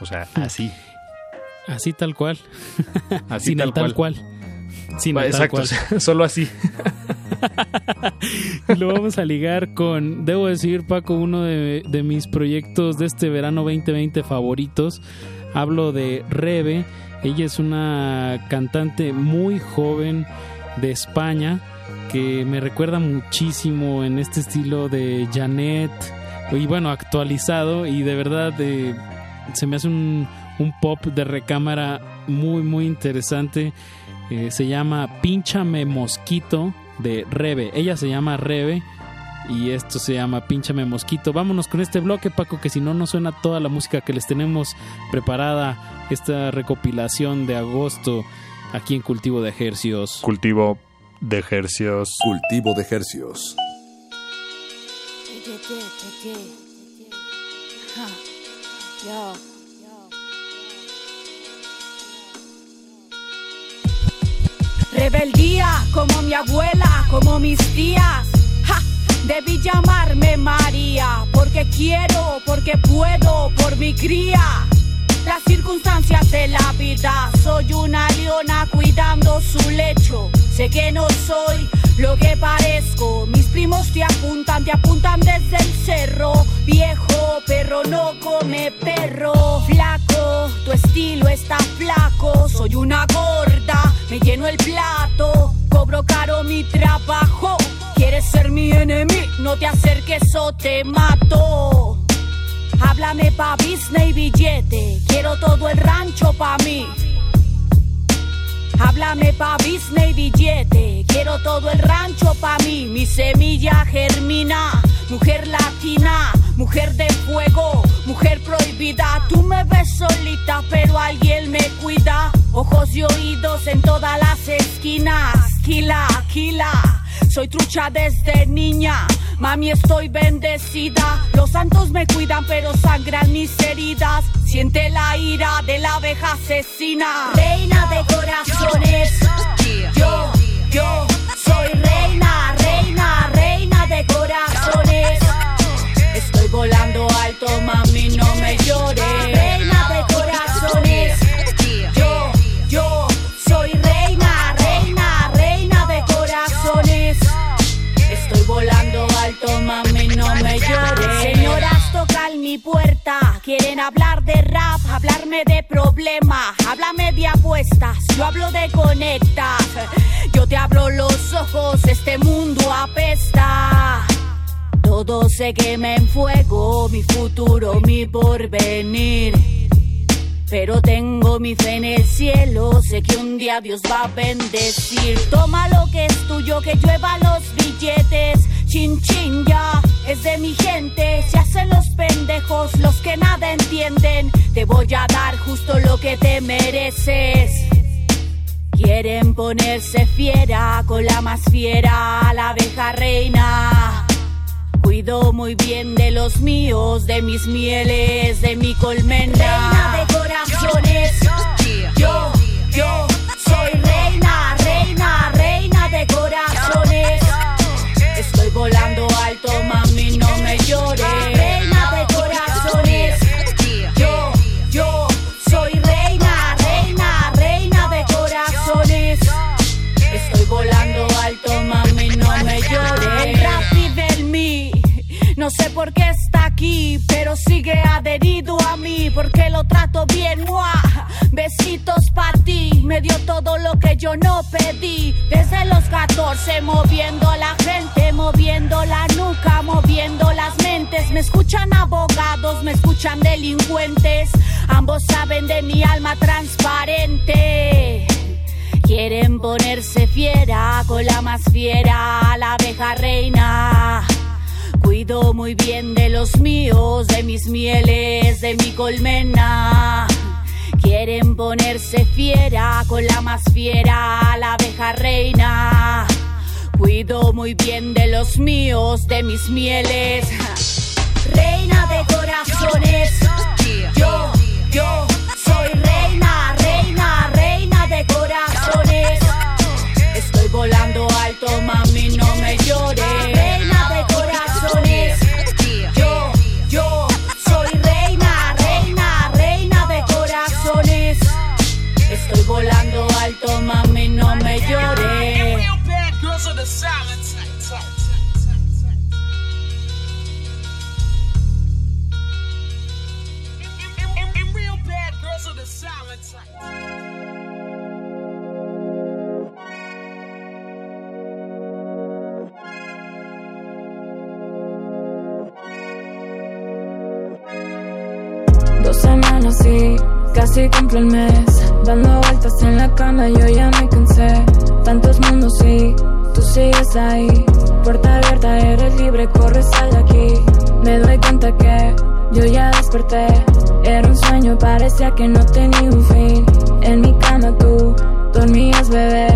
O sea, así. Así tal cual. *laughs* Así Sin tal cual. cual. Sin el tal Exacto, cual. *laughs* solo así. *laughs* Lo vamos a ligar con, debo decir, Paco, uno de, de mis proyectos de este verano 2020 favoritos. Hablo de Rebe. Ella es una cantante muy joven de España que me recuerda muchísimo en este estilo de Janet y bueno, actualizado y de verdad eh, se me hace un, un pop de recámara muy muy interesante. Eh, se llama Pínchame Mosquito de Rebe. Ella se llama Rebe y esto se llama Pínchame Mosquito. Vámonos con este bloque, Paco, que si no, no suena toda la música que les tenemos preparada esta recopilación de agosto aquí en Cultivo de Ejercios. Cultivo de Ejercios. Cultivo de Ejercios. Rebeldía como mi abuela, como mis tías. Ja, debí llamarme María, porque quiero, porque puedo, por mi cría. Las circunstancias de la vida, soy una leona cuidando su lecho. Sé que no soy lo que parezco. Mis primos te apuntan, te apuntan desde el cerro. Viejo perro no come perro. Flaco, tu estilo está flaco. Soy una gorda, me lleno el plato. Cobro caro mi trabajo. Quieres ser mi enemigo, no te acerques o te mato. Háblame pa' business y billete. Quiero todo el rancho pa' mí. Háblame pa' business y billete. Quiero todo el rancho pa' mí. Mi semilla germina. Mujer latina, mujer de fuego, mujer prohibida. Tú me ves solita, pero alguien me cuida. Ojos y oídos en todas las esquinas. Kila, kila. Soy trucha desde niña. Mami, estoy bendecida. Los santos me cuidan, pero sangran mis heridas. Siente la ira de la abeja asesina. Reina de corazones. Yo, yo soy reina, reina, reina de corazones. Estoy volando alto, mami, no me hablarme de problemas. Háblame de apuestas, yo hablo de conectas. Yo te abro los ojos, este mundo apesta. Todo se quema en fuego, mi futuro, mi porvenir. Pero tengo mi fe en el cielo, sé que un día Dios va a bendecir. Toma lo que es tuyo, que llueva los billetes. Chin chin ya, es de mi gente. Se hacen los pendejos, los que nada entienden. Te voy a dar justo lo que te mereces. Quieren ponerse fiera con la más fiera, la abeja reina. Cuido muy bien de los míos, de mis mieles, de mi colmena. Reina de corazones. Yo, yo soy reina, reina, reina de corazones. Estoy volando No sé por qué está aquí, pero sigue adherido a mí, porque lo trato bien. ¡mua! Besitos para ti, me dio todo lo que yo no pedí. Desde los 14, moviendo la gente, moviendo la nuca, moviendo las mentes. Me escuchan abogados, me escuchan delincuentes. Ambos saben de mi alma transparente. Quieren ponerse fiera con la más fiera, la abeja reina. Cuido muy bien de los míos, de mis mieles, de mi colmena. Quieren ponerse fiera con la más fiera, la abeja reina. Cuido muy bien de los míos, de mis mieles. Reina de corazones. Yo, yo soy reina, reina, reina de corazones. Estoy volando alto, mami, no me llores. Casi cumplo el mes. Dando vueltas en la cama, yo ya me cansé. Tantos mundos y tú sigues ahí. Puerta abierta, eres libre, corre, sal de aquí. Me doy cuenta que yo ya desperté. Era un sueño, parecía que no tenía un fin. En mi cama tú dormías, bebé.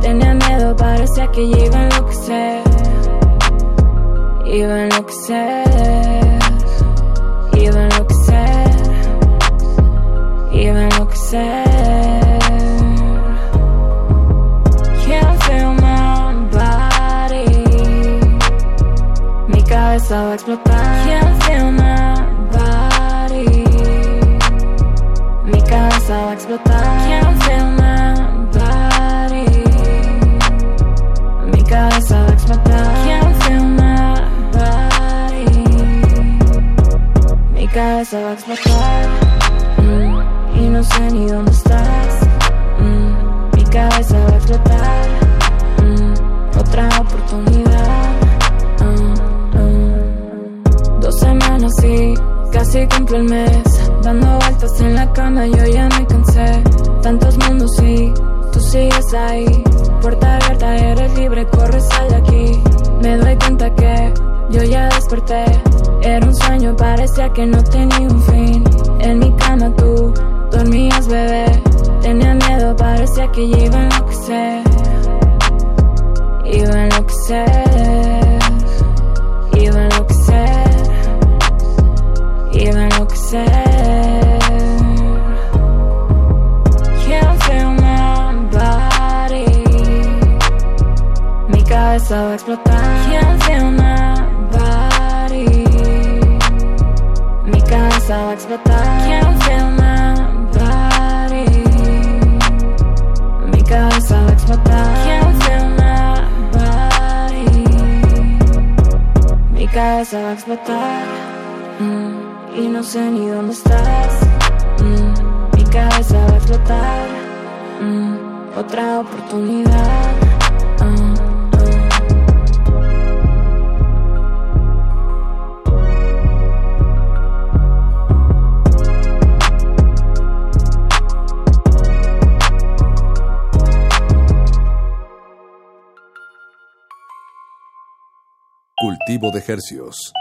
Tenía miedo, parecía que ya iba a enloquecer. Iba a enloquecer. Iba a enloquecer. Can't feel my body. Mi cabeza va a explotar. Can't feel my body. Mi cabeza va a explotar. Can't feel my body. Mi cabeza va a explotar. Can't feel my body. Mi cabeza va a explotar. Y no sé ni dónde estás. Mm, mi cabeza va a explotar. Mm, otra oportunidad. Mm, mm. Dos semanas y casi cumplo el mes. Dando vueltas en la cama, yo ya me cansé. Tantos mundos y tú sigues ahí. Puerta abierta, eres libre, corre, sal de aquí. Me doy cuenta que yo ya desperté. Era un sueño, parecía que no tenía un fin. En mi cama tú dormías, bebé. Tenía miedo, parecía que ya iba a enloquecer. Iba a enloquecer. Iba a enloquecer. Iba a enloquecer. Can't feel my body. Mi cabeza va a explotar. Can't feel my body. Mi cabeza va a explotar. Can't Cabeza va a. Mi cabeza va a explotar. Mm, y no sé ni dónde estás. Mm, mi cabeza va a explotar. Mm, otra oportunidad. De hercios.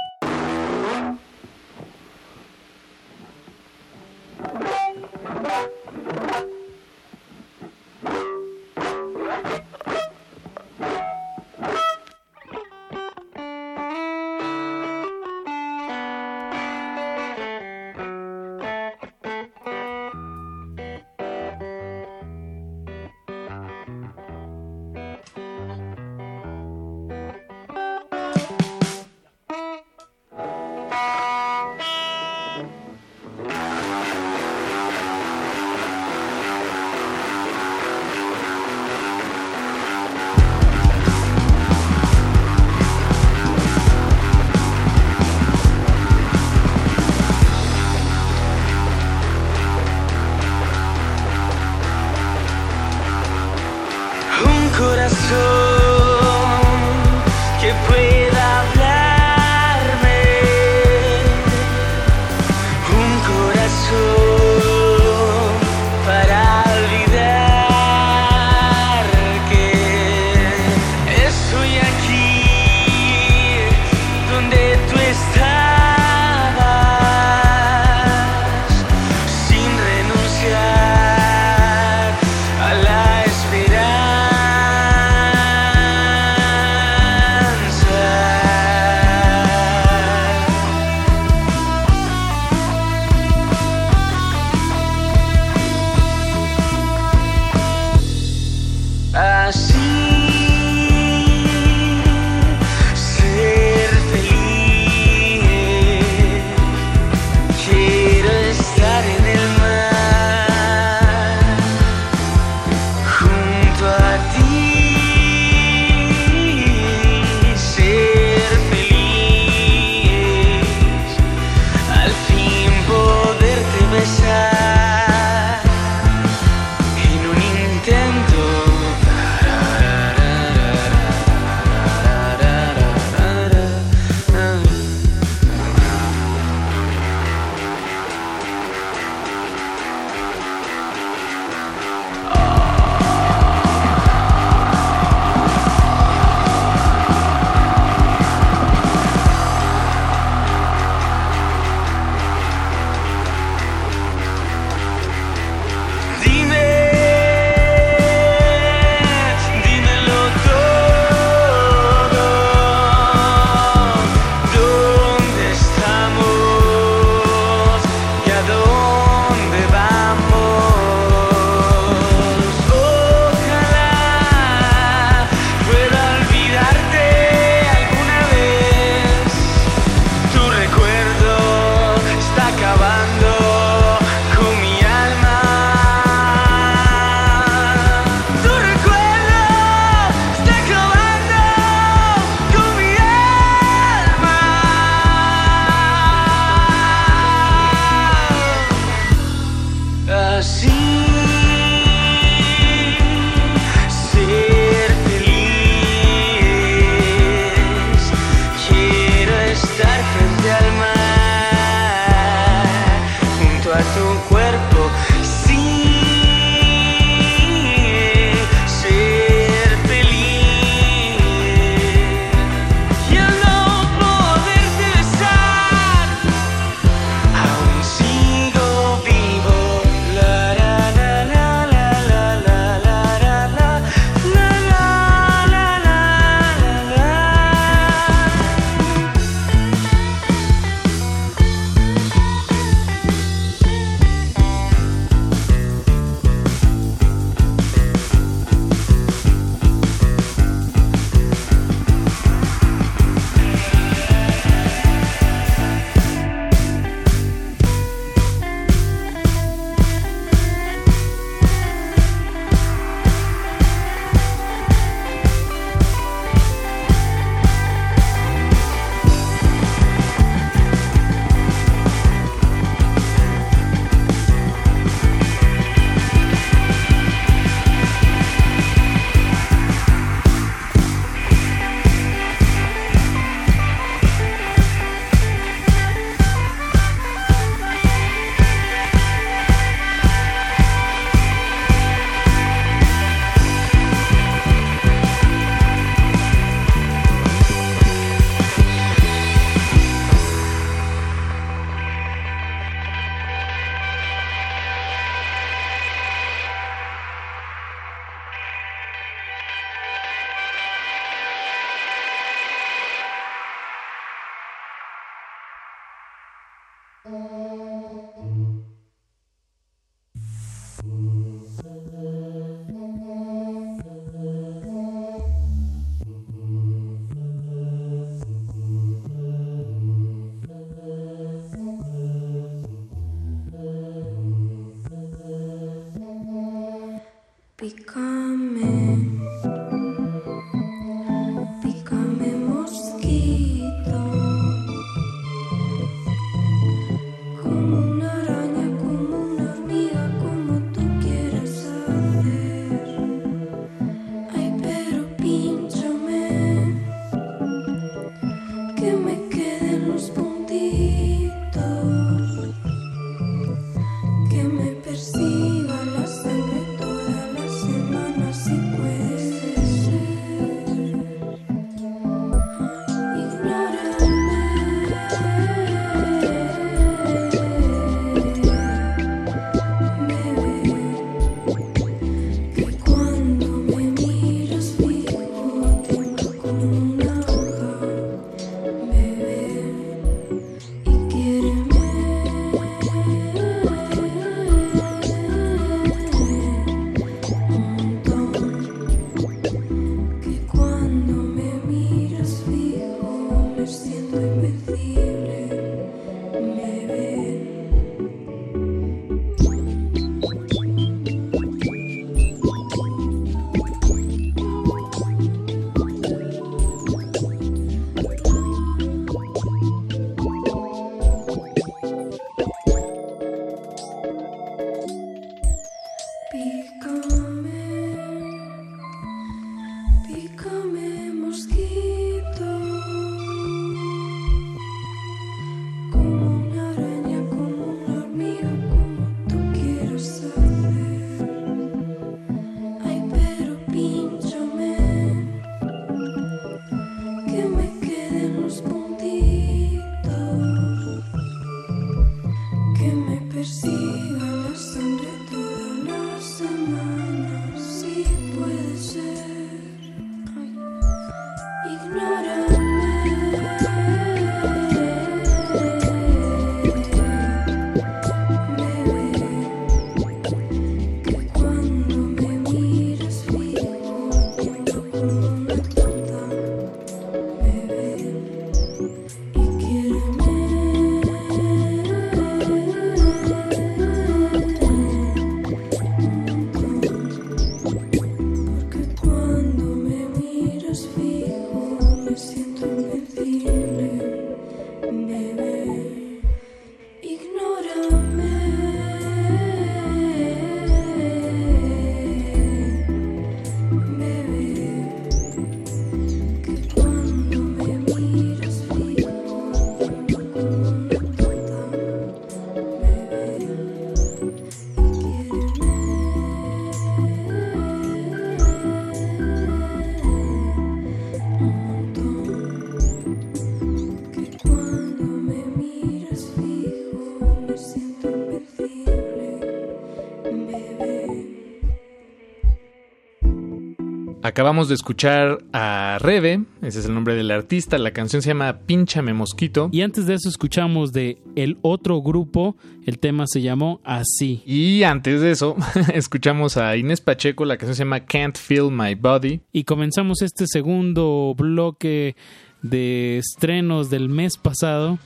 Acabamos de escuchar a Rebe, ese es el nombre del artista, la canción se llama Pínchame Mosquito. Y antes de eso escuchamos de el otro grupo, el tema se llamó Así. Y antes de eso *laughs* escuchamos a Inés Pacheco, la canción se llama Can't Feel My Body. Y comenzamos este segundo bloque de estrenos del mes pasado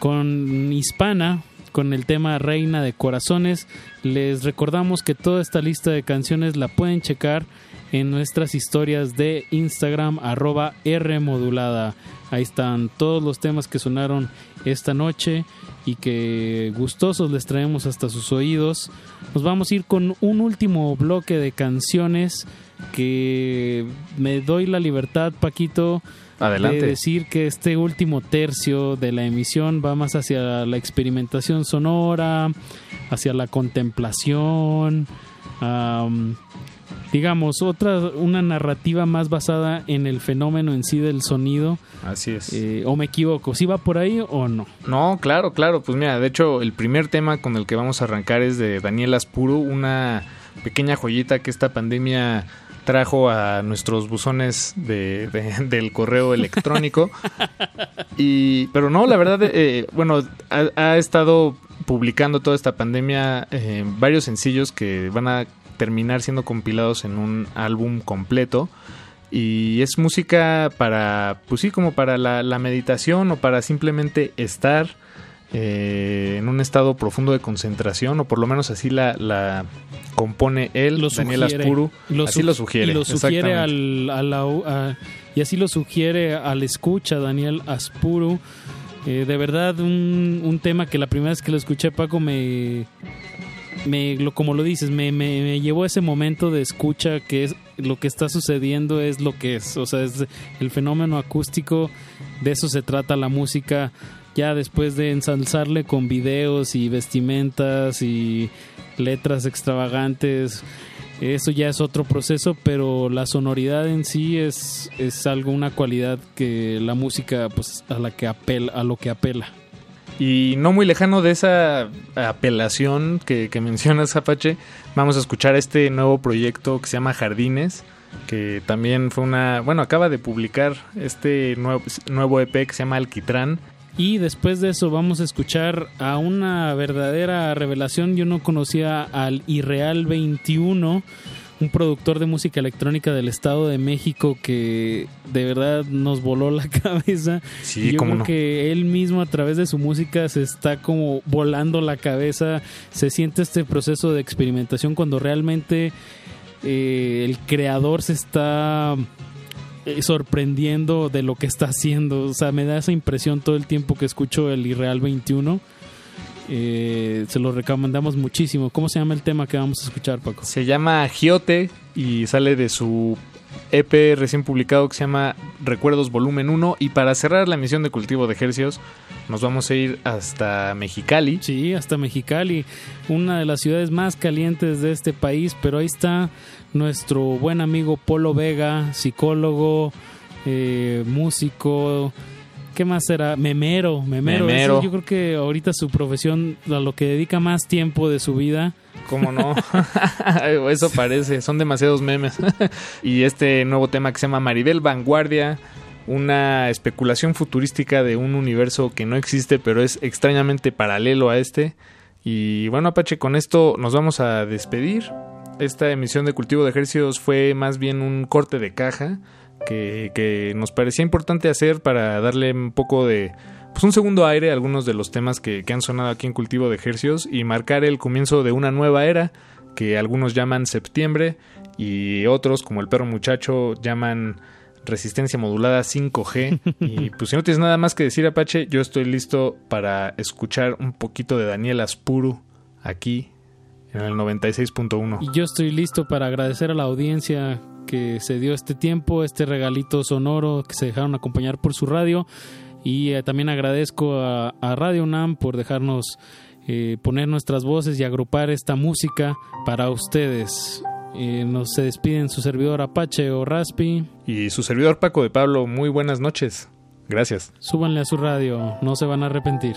con Hispana, con el tema Reina de Corazones. Les recordamos que toda esta lista de canciones la pueden checar en nuestras historias de Instagram arroba Rmodulada. Ahí están todos los temas que sonaron esta noche y que gustosos les traemos hasta sus oídos. Nos vamos a ir con un último bloque de canciones que me doy la libertad, Paquito, Adelante. de decir que este último tercio de la emisión va más hacia la experimentación sonora, hacia la contemplación, digamos, otra, una narrativa más basada en el fenómeno en sí del sonido. Así es. Eh, ¿O me equivoco? ¿Sí va por ahí o no? No, claro, claro. Pues mira, de hecho, el primer tema con el que vamos a arrancar es de Daniel Aspuro, una pequeña joyita que esta pandemia trajo a nuestros buzones de, de- *laughs* del correo electrónico. y, pero no, la verdad, eh, bueno, ha, ha estado publicando toda esta pandemia eh, varios sencillos que van a terminar siendo compilados en un álbum completo. Y es música para, pues sí, como para la, la meditación o para simplemente estar eh, en un estado profundo de concentración, o por lo menos así la, la compone él, Lo Daniel sugiere. Aspuru. Lo así lo sugiere. Y lo sugiere al, a la- a- y así lo sugiere al escucha Daniel Aspuru. Eh, de verdad, un, un tema que la primera vez que lo escuché, Paco, me. Me lo, como lo dices, me, me, llevó a ese momento de escucha que es lo que está sucediendo es lo que es. O sea, es el fenómeno acústico, de eso se trata la música. Ya después de ensalzarle con videos y vestimentas y letras extravagantes, eso ya es otro proceso, pero la sonoridad en sí es, es algo, una cualidad que la música, pues, a la que apela, a lo que apela. Y no muy lejano de esa apelación que, mencionas, Apache, vamos a escuchar este nuevo proyecto que se llama Jardines, que también fue una... Bueno, acaba de publicar este nuevo, nuevo EP que se llama Alquitrán. Y después de eso vamos a escuchar a una verdadera revelación. Yo no conocía al Irreal 21, un productor de música electrónica del Estado de México que de verdad nos voló la *laughs* cabeza. Sí, Yo cómo creo no. que él mismo a través de su música se está como volando la cabeza. Se siente este proceso de experimentación cuando realmente eh, el creador se está eh, sorprendiendo de lo que está haciendo. O sea, me da esa impresión todo el tiempo que escucho el Irreal 21. Eh, se lo recomendamos muchísimo. ¿Cómo se llama el tema que vamos a escuchar, Paco? Se llama Giote y sale de su EP recién publicado que se llama Recuerdos Volumen 1. Y para cerrar la emisión de Cultivo de Ejercios, nos vamos a ir hasta Mexicali. Sí, hasta Mexicali, una de las ciudades más calientes de este país, pero ahí está nuestro buen amigo Polo Vega, psicólogo, eh, músico, ¿qué más será? Memero, memero. Memero. Yo creo que ahorita su profesión, a lo que dedica más tiempo de su vida. ¿Cómo no? *laughs* Eso parece, son demasiados memes. *laughs* y este nuevo tema que se llama Maribel Vanguardia, una especulación futurística de un universo que no existe, pero es extrañamente paralelo a este. Y bueno, Apache, con esto nos vamos a despedir. Esta emisión de Cultivo de Ejercicios fue más bien un corte de caja que, que nos parecía importante hacer para darle un poco de pues un segundo aire a algunos de los temas que, que han sonado aquí en Cultivo de Ejercios y marcar el comienzo de una nueva era que algunos llaman septiembre y otros como el perro muchacho llaman resistencia modulada 5G *laughs* y pues si no tienes nada más que decir Apache yo estoy listo para escuchar un poquito de Daniel Aspuru aquí en el 96.1 Y yo estoy listo para agradecer a la audiencia que se dio este tiempo, este regalito sonoro, que se dejaron acompañar por su radio. Y eh, también agradezco a, a Radio UNAM por dejarnos eh, poner nuestras voces y agrupar esta música para ustedes. Eh, nos se despiden su servidor Apache o Raspi. y su servidor Paco de Pablo muy buenas noches gracias Súbanle a su radio, no se van a arrepentir.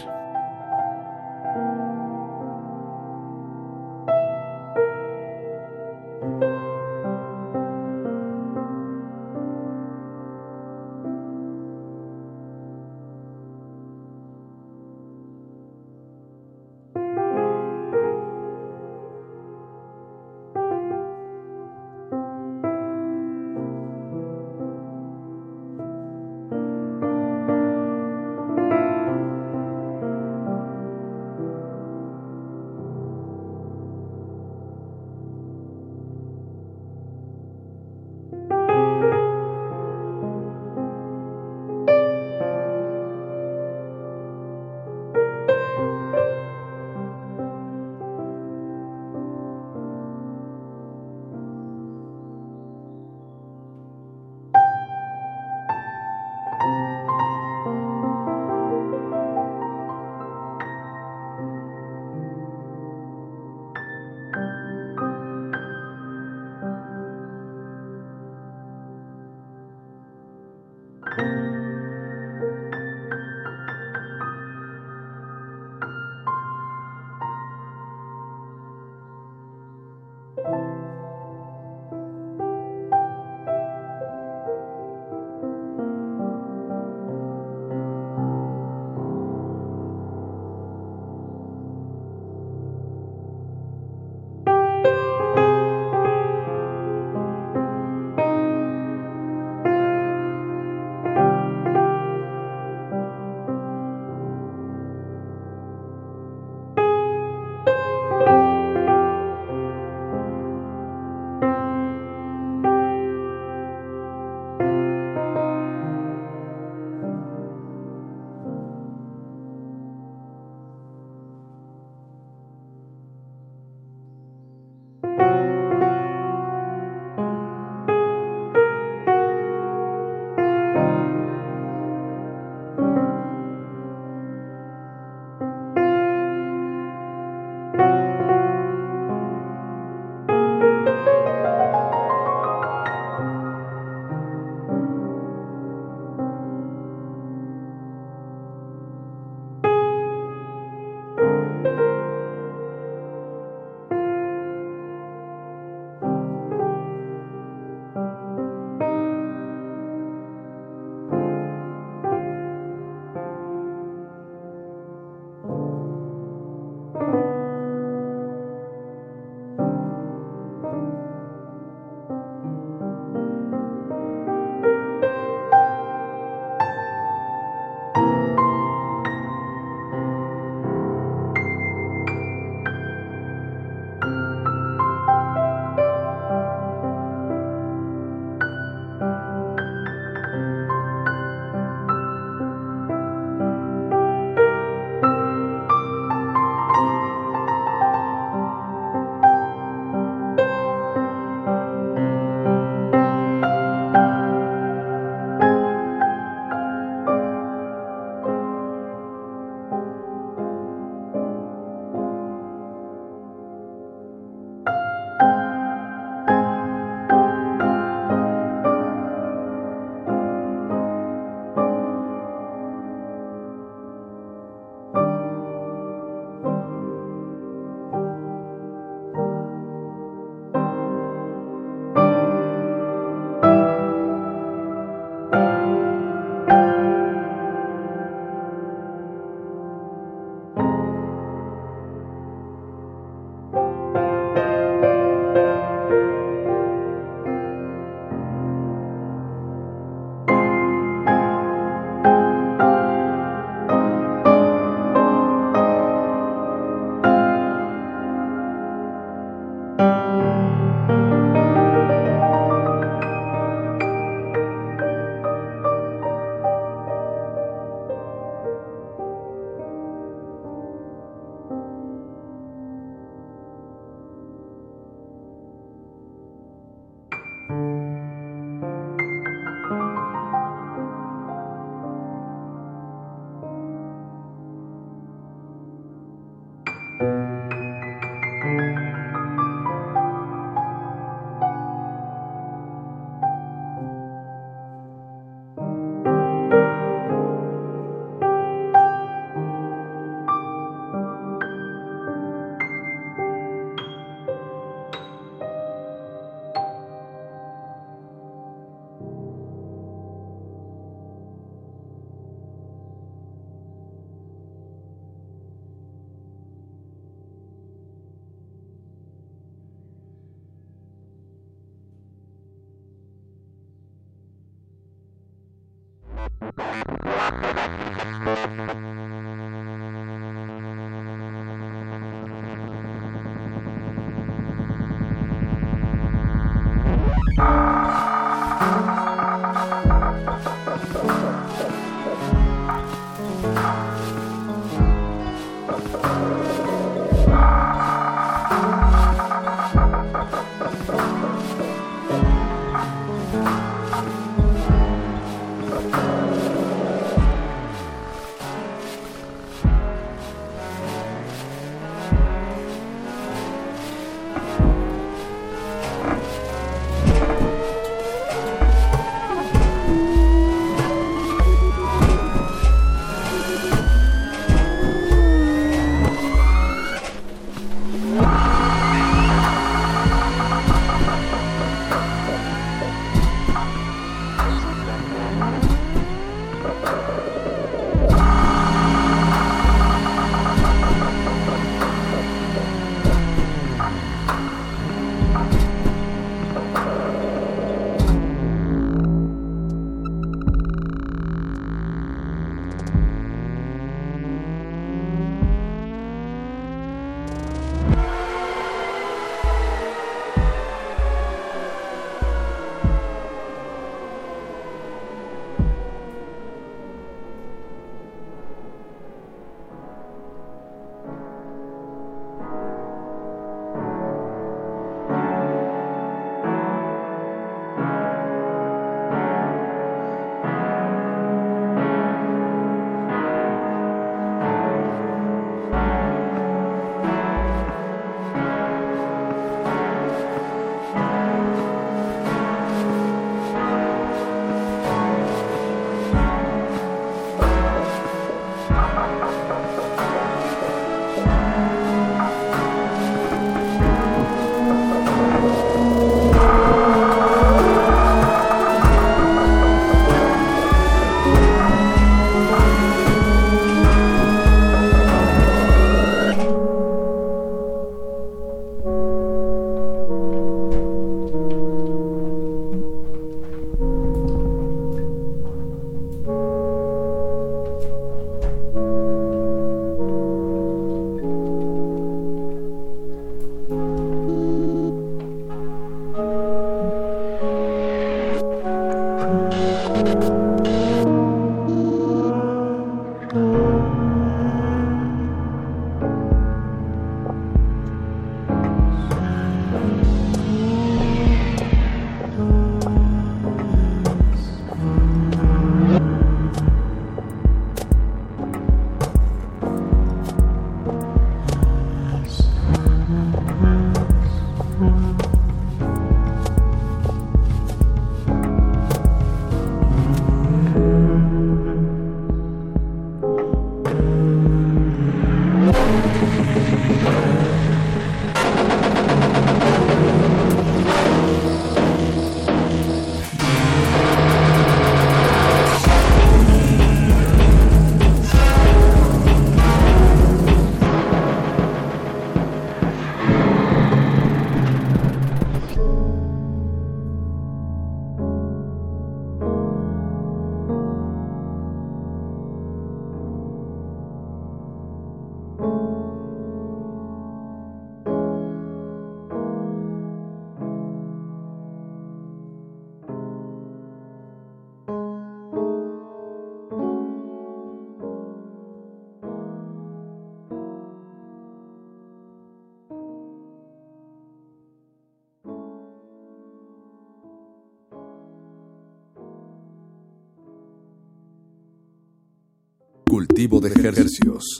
De ejercicios.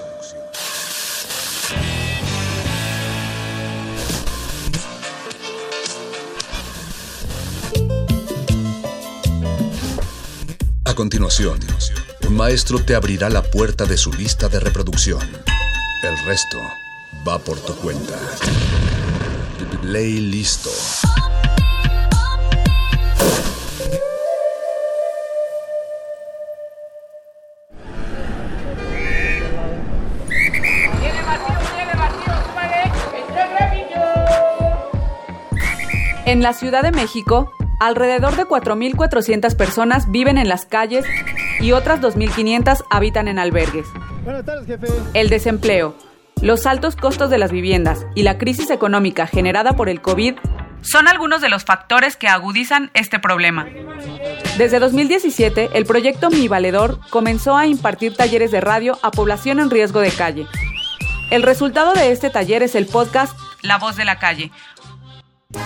A continuación, un maestro te abrirá la puerta de su lista de reproducción. El resto va por tu cuenta. Ley listo. En la Ciudad de México, alrededor de 4.400 personas viven en las calles y otras 2.500 habitan en albergues. Buenas tardes, jefe. El desempleo, los altos costos de las viviendas y la crisis económica generada por el COVID son algunos de los factores que agudizan este problema. Desde 2017, el proyecto Mi Valedor comenzó a impartir talleres de radio a población en riesgo de calle. El resultado de este taller es el podcast La Voz de la Calle,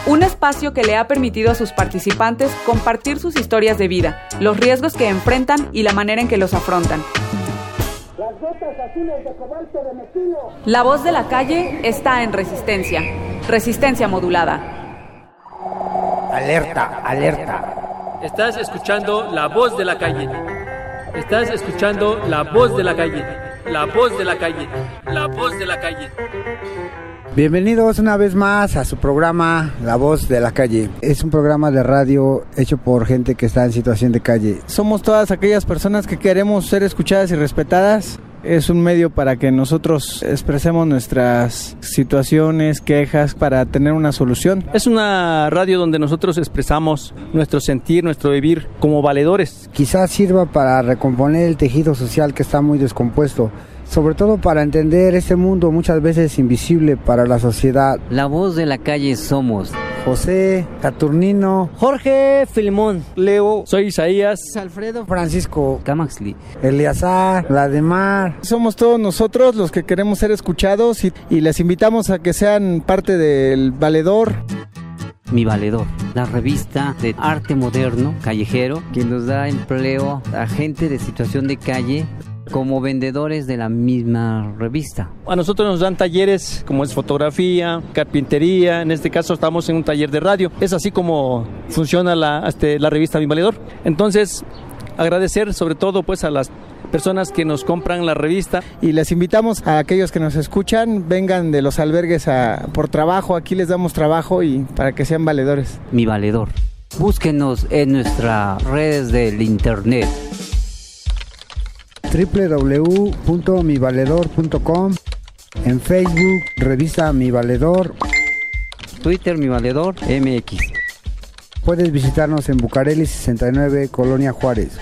un espacio que le ha permitido a sus participantes compartir sus historias de vida, los riesgos que enfrentan y la manera en que los afrontan. La voz de la calle está en resistencia, resistencia modulada. Alerta, alerta. Estás escuchando la voz de la calle. Estás escuchando la voz de la calle. La voz de la calle. La voz de la calle. Bienvenidos una vez más a su programa La Voz de la Calle. Es un programa de radio hecho por gente que está en situación de calle. Somos todas aquellas personas que queremos ser escuchadas y respetadas. Es un medio para que nosotros expresemos nuestras situaciones, quejas, para tener una solución. Es una radio donde nosotros expresamos nuestro sentir, nuestro vivir como valedores. Quizás sirva para recomponer el tejido social que está muy descompuesto sobre todo para entender este mundo muchas veces invisible para la sociedad. La voz de la calle somos. José, Saturnino, Jorge, Filimón, Leo, soy Isaías, Alfredo, Francisco, Camaxli, Eleazar, Lademar. Somos todos nosotros los que queremos ser escuchados y, y les invitamos a que sean parte del valedor. Mi Valedor, la revista de arte moderno, callejero, que nos da empleo a gente de situación de calle como vendedores de la misma revista. A nosotros nos dan talleres como es fotografía, carpintería, en este caso estamos en un taller de radio. Es así como funciona la, este, la revista Mi Valedor. Entonces, agradecer sobre todo pues a las personas que nos compran la revista. Y les invitamos a aquellos que nos escuchan, vengan de los albergues a, por trabajo, aquí les damos trabajo y para que sean valedores. Mi Valedor. Búsquenos en nuestras redes del internet www.mivaledor.com, en Facebook, revista Mi Valedor, Twitter Mi Valedor MX. Puedes visitarnos en Bucareli 69, Colonia Juárez,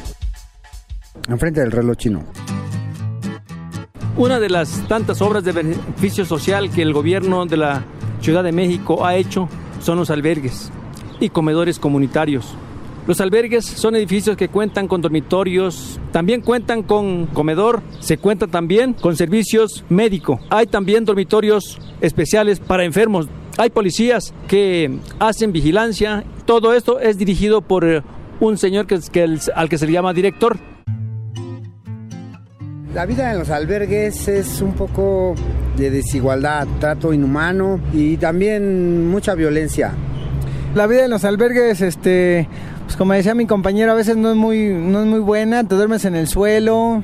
enfrente del reloj chino. Una de las tantas obras de beneficio social que el gobierno de la Ciudad de México ha hecho son los albergues y comedores comunitarios. Los albergues son edificios que cuentan con dormitorios, también cuentan con comedor, se cuenta también con servicios médicos. Hay también dormitorios especiales para enfermos. Hay policías que hacen vigilancia. Todo esto es dirigido por eh, un señor que, que, al que se le llama director. La vida en los albergues es un poco de desigualdad, trato inhumano y también mucha violencia. La vida en los albergues, este, pues como decía mi compañero, a veces no es muy, no es muy buena, te duermes en el suelo,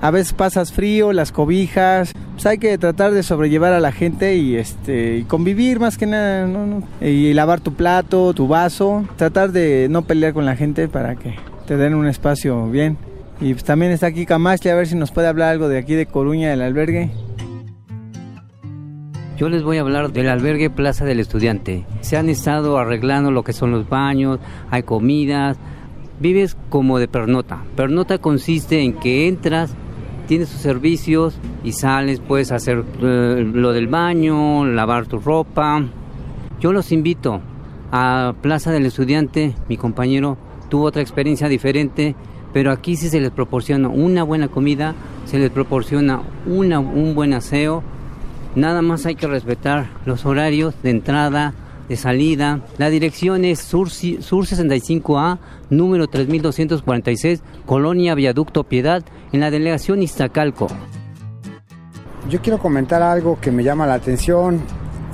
a veces pasas frío, las cobijas, pues hay que tratar de sobrellevar a la gente y este convivir más que nada, y lavar tu plato, tu vaso, tratar de no pelear con la gente para que te den un espacio bien. Y pues también está aquí Camacho, a ver si nos puede hablar algo de aquí de Coruña, del albergue. Yo les voy a hablar del albergue Plaza del Estudiante. Se han estado arreglando lo que son los baños, hay comidas, vives como de pernota. Pernota consiste en que entras, tienes tus servicios y sales, puedes hacer eh, lo del baño, lavar tu ropa. Yo los invito a Plaza del Estudiante, mi compañero tuvo otra experiencia diferente, pero aquí sí se les proporciona una buena comida, se les proporciona una, un buen aseo Nada más hay que respetar los horarios de entrada, de salida. La dirección es Sur, Sur 65A, número 3246, Colonia Viaducto Piedad, en la delegación Iztacalco. Yo quiero comentar algo que me llama la atención.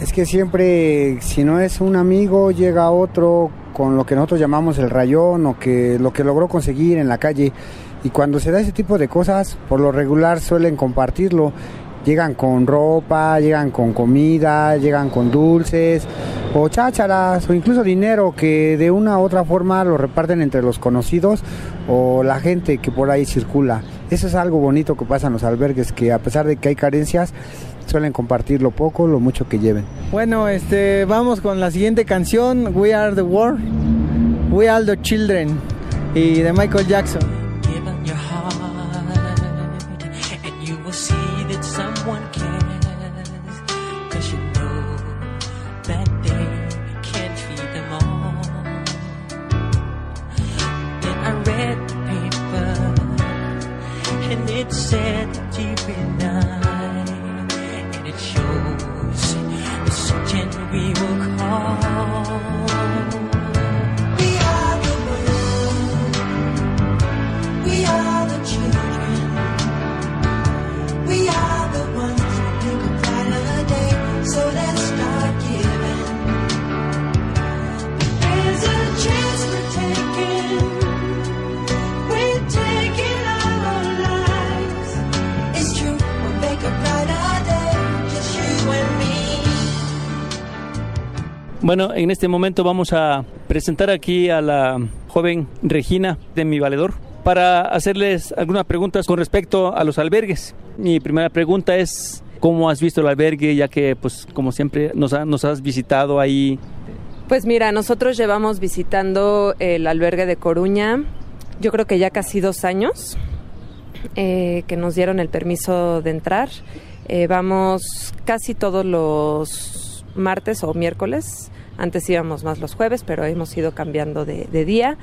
Es que siempre, si no es un amigo, llega otro con lo que nosotros llamamos el rayón o que lo que logró conseguir en la calle. Y cuando se da ese tipo de cosas, por lo regular suelen compartirlo llegan con ropa, llegan con comida, llegan con dulces o chácharas o incluso dinero que de una u otra forma lo reparten entre los conocidos o la gente que por ahí circula. Eso es algo bonito que pasa en los albergues, que a pesar de que hay carencias, suelen compartir lo poco, lo mucho que lleven. Bueno, este, vamos con la siguiente canción, We Are the World, We Are the Children, y de Michael Jackson. Bueno, en este momento vamos a presentar aquí a la joven Regina de Mi Valedor para hacerles algunas preguntas con respecto a los albergues. Mi primera pregunta es, ¿cómo has visto el albergue? Ya que, pues, como siempre, nos, ha- nos has visitado ahí. Pues mira, nosotros llevamos visitando el albergue de Coruña, yo creo que ya casi dos años eh, que nos dieron el permiso de entrar. Eh, vamos casi todos los martes o miércoles. Antes íbamos más los jueves, pero hemos ido cambiando de, de día.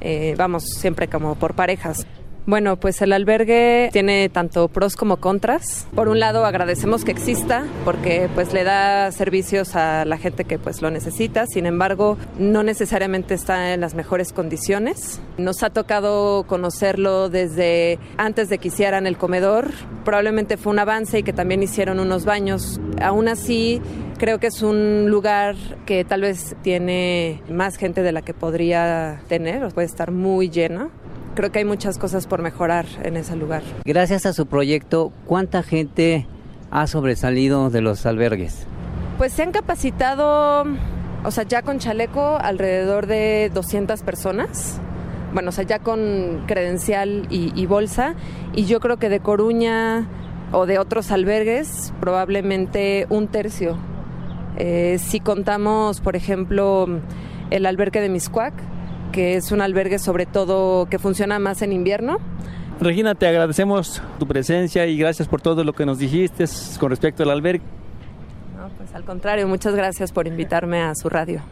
Eh, vamos siempre como por parejas. Bueno, pues el albergue tiene tanto pros como contras. Por un lado, agradecemos que exista porque pues le da servicios a la gente que pues lo necesita. Sin embargo, no necesariamente está en las mejores condiciones. Nos ha tocado conocerlo desde antes de que hicieran el comedor. Probablemente fue un avance y que también hicieron unos baños. Aún así, creo que es un lugar que tal vez tiene más gente de la que podría tener, puede estar muy lleno. Creo que hay muchas cosas por mejorar en ese lugar. Gracias a su proyecto, ¿cuánta gente ha sobresalido de los albergues? Pues se han capacitado, o sea, ya con chaleco alrededor de 200 personas. Bueno, o sea, ya con credencial y, y bolsa. Y yo creo que de Coruña o de otros albergues, probablemente un tercio. Eh, si contamos, por ejemplo, el albergue de Miscuac, que es un albergue sobre todo que funciona más en invierno, Regina, te agradecemos tu presencia y gracias por todo lo que nos dijiste con respecto al albergue. No, pues al contrario, muchas gracias por invitarme a su radio.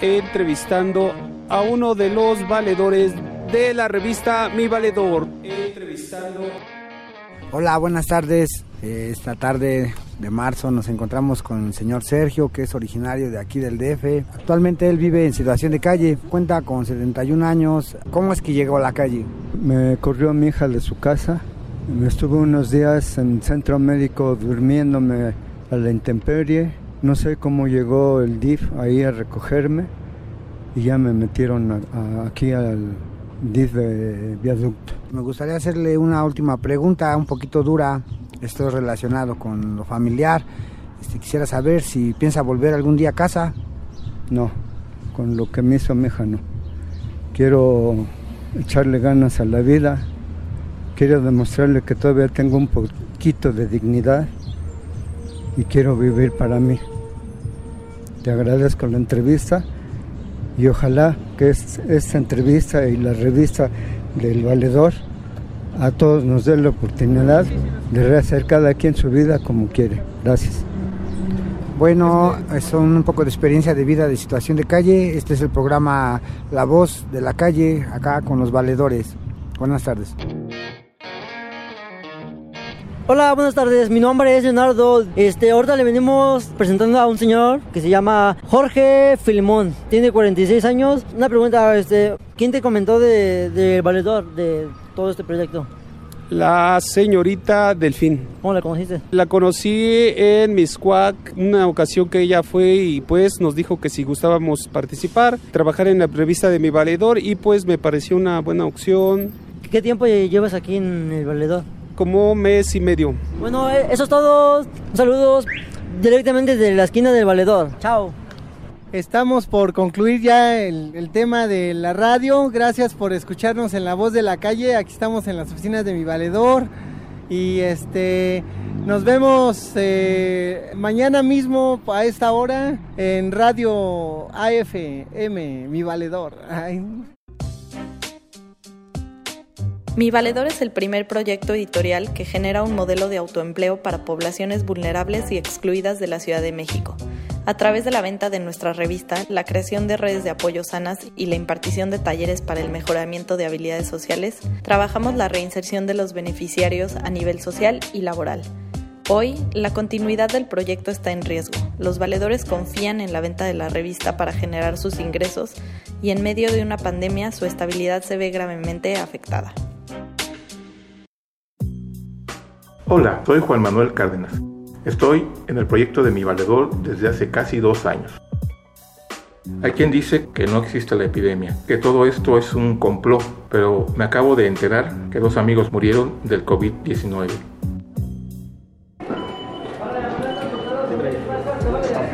entrevistando a uno de los valedores de la revista Mi Valedor. Entrevistando Hola, buenas tardes. Eh, Esta tarde de marzo nos encontramos con el señor Sergio, que es originario de aquí del DF. Actualmente él vive en situación de calle, cuenta con 71 años. ¿Cómo es que llegó a la calle? Me corrió mi hija de su casa. Me estuve unos días en centro médico durmiéndome a la intemperie. No sé cómo llegó el DIF ahí a recogerme y ya me metieron aquí al DIF de viaducto. Me gustaría hacerle una última pregunta, un poquito dura. Esto es relacionado con lo familiar. Este, quisiera saber si piensa volver algún día a casa. No, con lo que me hizo mi hija no. Quiero echarle ganas a la vida. Quiero demostrarle que todavía tengo un poquito de dignidad y quiero vivir para mí. Te agradezco la entrevista y ojalá que es- esta entrevista y la revista del Valedor a todos nos dé la oportunidad de rehacer cada quien su vida como quiere. Gracias. Bueno, son un poco de experiencia de vida de situación de calle. Este es el programa La Voz de la Calle, acá con los valedores. Buenas tardes. Hola, buenas tardes. Mi nombre es Leonardo. Este, ahorita le venimos presentando a un señor que se llama Jorge Filimón. Tiene 46 años. Una pregunta, este, ¿quién te comentó de, de valedor de todo este proyecto? la señorita Delfín. ¿Cómo la conociste? La conocí en Miscuac, una ocasión que ella fue y pues nos dijo que si gustábamos participar, trabajar en la revista de mi valedor y pues me pareció una buena opción. ¿Qué tiempo llevas aquí en el valedor? Como mes y medio. Bueno, eh, eso es todo. Saludos directamente de la esquina del valedor. Chao. Estamos por concluir ya el, el tema de la radio. Gracias por escucharnos en La Voz de la Calle. Aquí estamos en las oficinas de mi valedor. Y este nos vemos eh, mañana mismo a esta hora en Radio AFM, mi valedor. Ay. Mi Valedor es el primer proyecto editorial que genera un modelo de autoempleo para poblaciones vulnerables y excluidas de la Ciudad de México. A través de la venta de nuestra revista, la creación de redes de apoyo sanas y la impartición de talleres para el mejoramiento de habilidades sociales, trabajamos la reinserción de los beneficiarios a nivel social y laboral. Hoy, la continuidad del proyecto está en riesgo. Los valedores confían en la venta de la revista para generar sus ingresos y en medio de una pandemia su estabilidad se ve gravemente afectada. Hola, soy Juan Manuel Cárdenas. Estoy en el proyecto de Mi Valedor desde hace casi dos años. Hay quien dice que no existe la epidemia, que todo esto es un complot, pero me acabo de enterar que dos amigos murieron del COVID-19.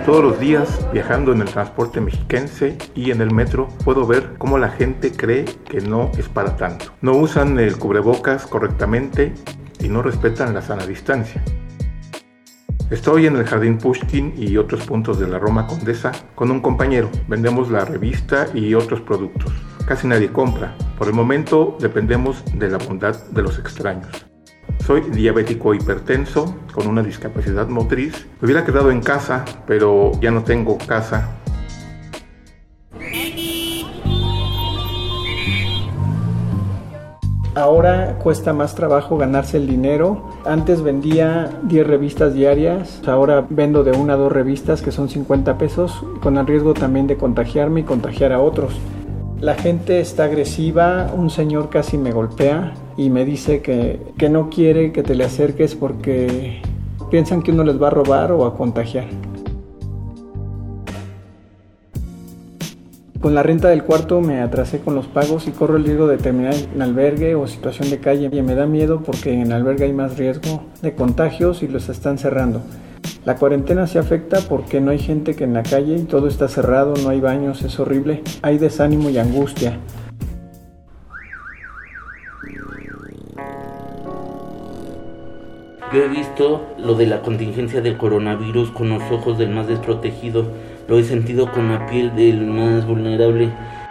Todos los días, viajando en el transporte mexiquense y en el metro, puedo ver cómo la gente cree que no es para tanto. No usan el cubrebocas correctamente y no respetan la sana distancia. Estoy en el Jardín Pushkin y otros puntos de la Roma Condesa con un compañero. Vendemos la revista y otros productos. Casi nadie compra. Por el momento dependemos de la bondad de los extraños. Soy diabético hipertenso con una discapacidad motriz. Me hubiera quedado en casa, pero ya no tengo casa. Ahora cuesta más trabajo ganarse el dinero. Antes vendía 10 revistas diarias, ahora vendo de una a dos revistas que son 50 pesos, con el riesgo también de contagiarme y contagiar a otros. La gente está agresiva, un señor casi me golpea y me dice que, que no quiere que te le acerques porque piensan que uno les va a robar o a contagiar. Con la renta del cuarto me atrasé con los pagos y corro el riesgo de terminar en albergue o situación de calle. Y me da miedo porque en albergue hay más riesgo de contagios y los están cerrando. La cuarentena se afecta porque no hay gente que en la calle y todo está cerrado, no hay baños, es horrible. Hay desánimo y angustia. Yo he visto lo de la contingencia del coronavirus con los ojos del más desprotegido. Lo he sentido con la piel del más vulnerable.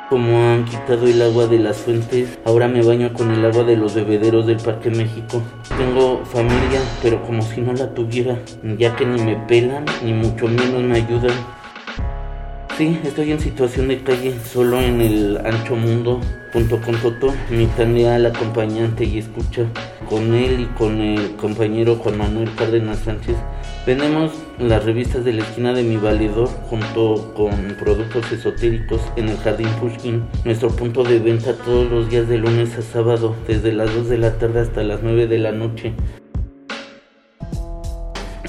Como han quitado el agua de las fuentes, ahora me baño con el agua de los bebederos del Parque México. Tengo familia, pero como si no la tuviera, ya que ni me pelan, ni mucho menos me ayudan. Sí, estoy en situación de calle, solo en el ancho mundo, junto con Toto, mi tan leal acompañante y escucha, con él y con el compañero Juan Manuel Cárdenas Sánchez. Vendemos las revistas de la esquina de mi valedor junto con productos esotéricos en el Jardín Pushkin. Nuestro punto de venta todos los días de lunes a sábado, desde las 2 de la tarde hasta las 9 de la noche.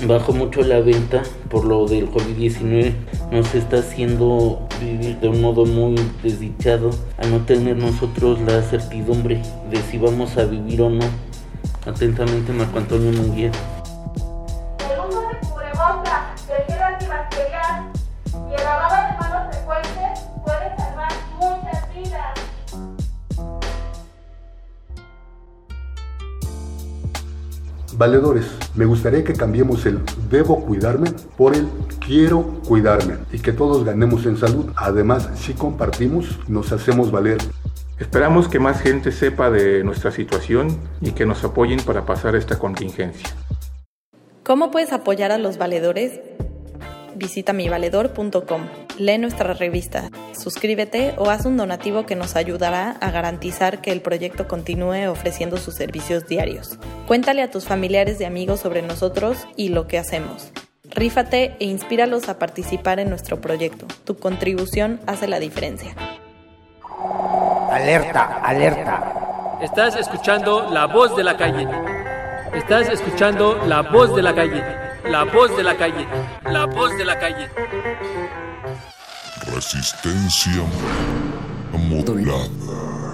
Bajo mucho la venta por lo del COVID-19. Nos está haciendo vivir de un modo muy desdichado al no tener nosotros la certidumbre de si vamos a vivir o no. Atentamente, Marco Antonio Munguía. Valedores, me gustaría que cambiemos el debo cuidarme por el quiero cuidarme y que todos ganemos en salud. Además, si compartimos, nos hacemos valer. Esperamos que más gente sepa de nuestra situación y que nos apoyen para pasar esta contingencia. ¿Cómo puedes apoyar a los valedores? Visita mivaledor.com, lee nuestra revista, suscríbete o haz un donativo que nos ayudará a garantizar que el proyecto continúe ofreciendo sus servicios diarios. Cuéntale a tus familiares y amigos sobre nosotros y lo que hacemos. Rífate e inspíralos a participar en nuestro proyecto. Tu contribución hace la diferencia. Alerta, alerta. Estás escuchando la voz de la calle. Estás escuchando la voz de la calle. La voz de la calle. La voz de la calle. Resistencia modulada.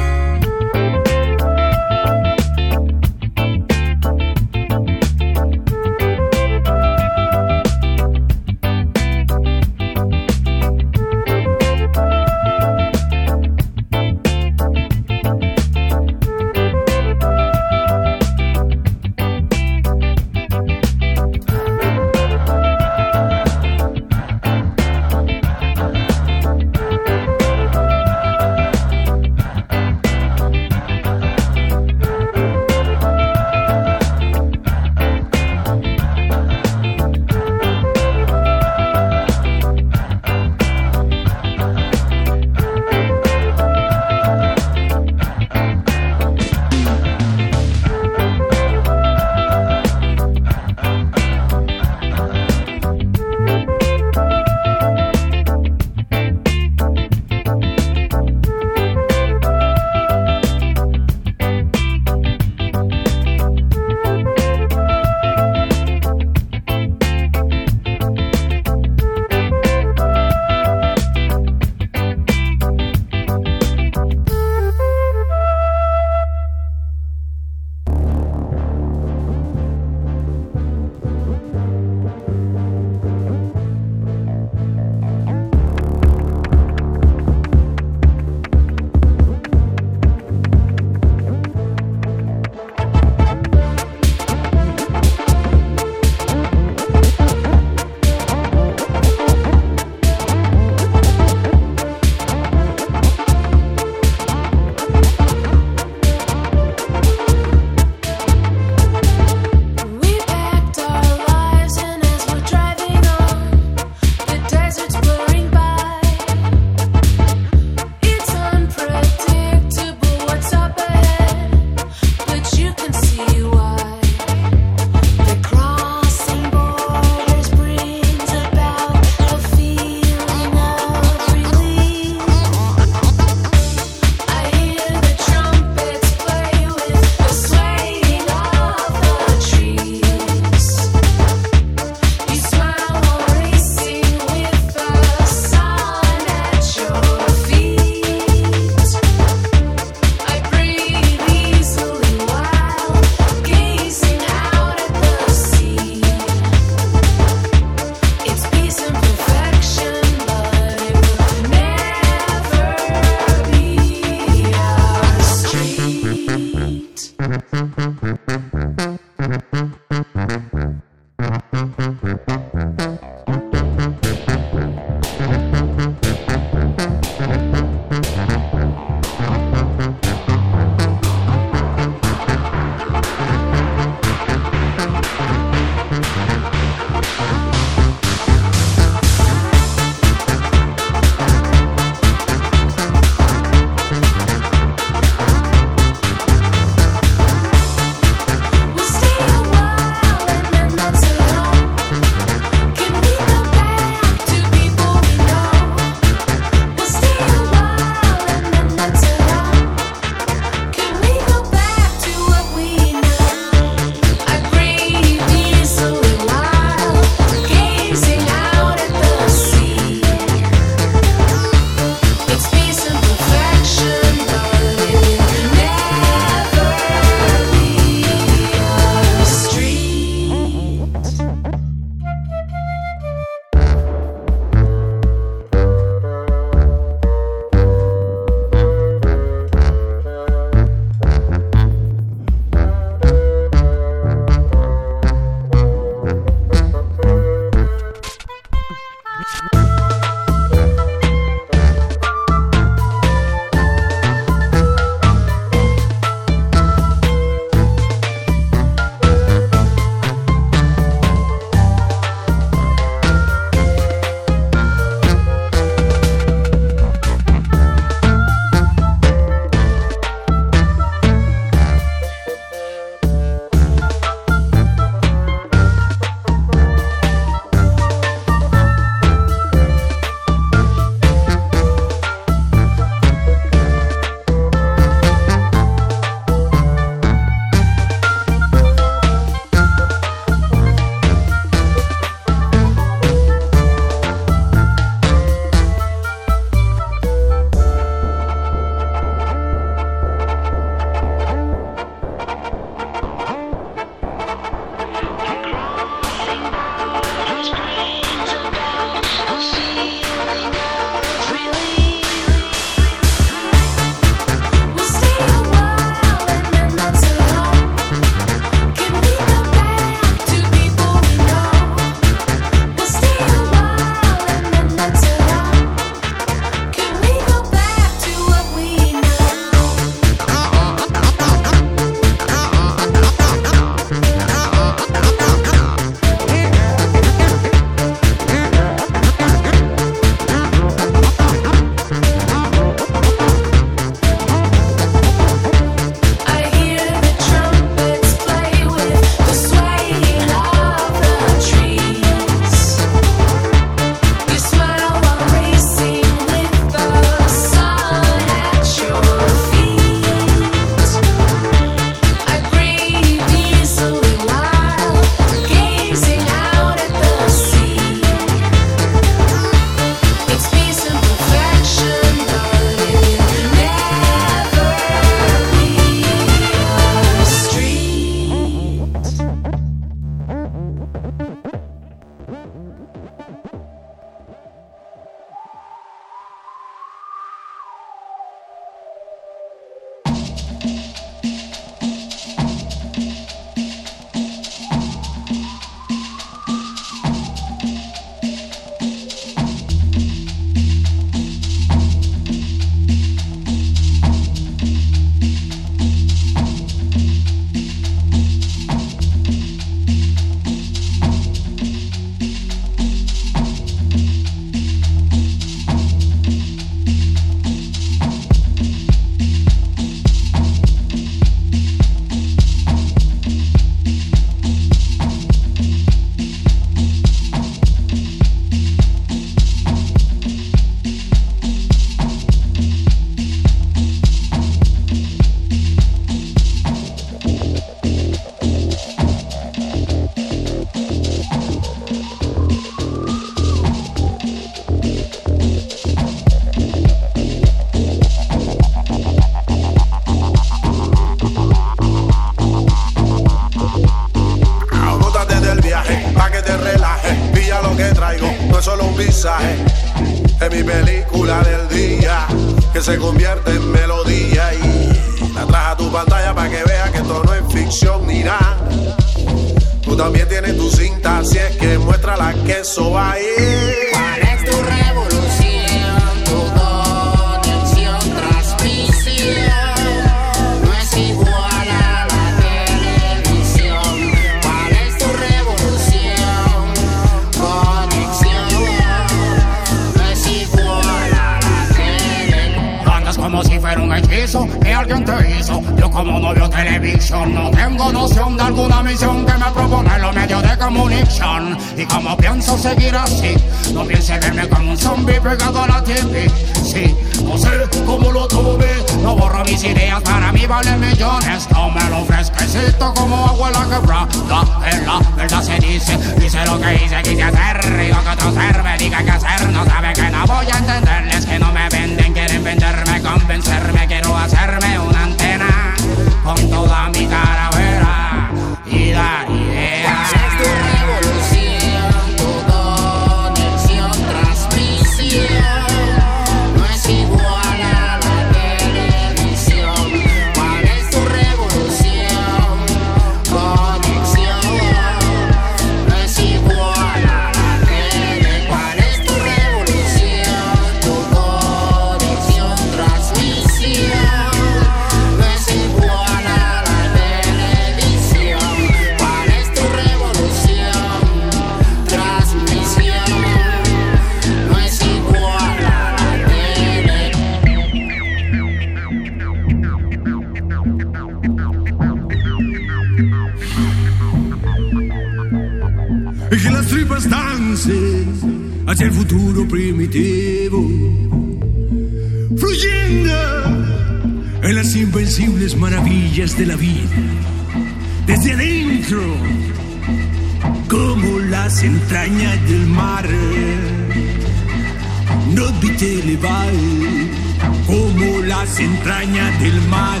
como las entrañas del mar.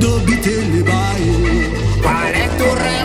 Dove te elevaron? ¿Cuál es tu rey?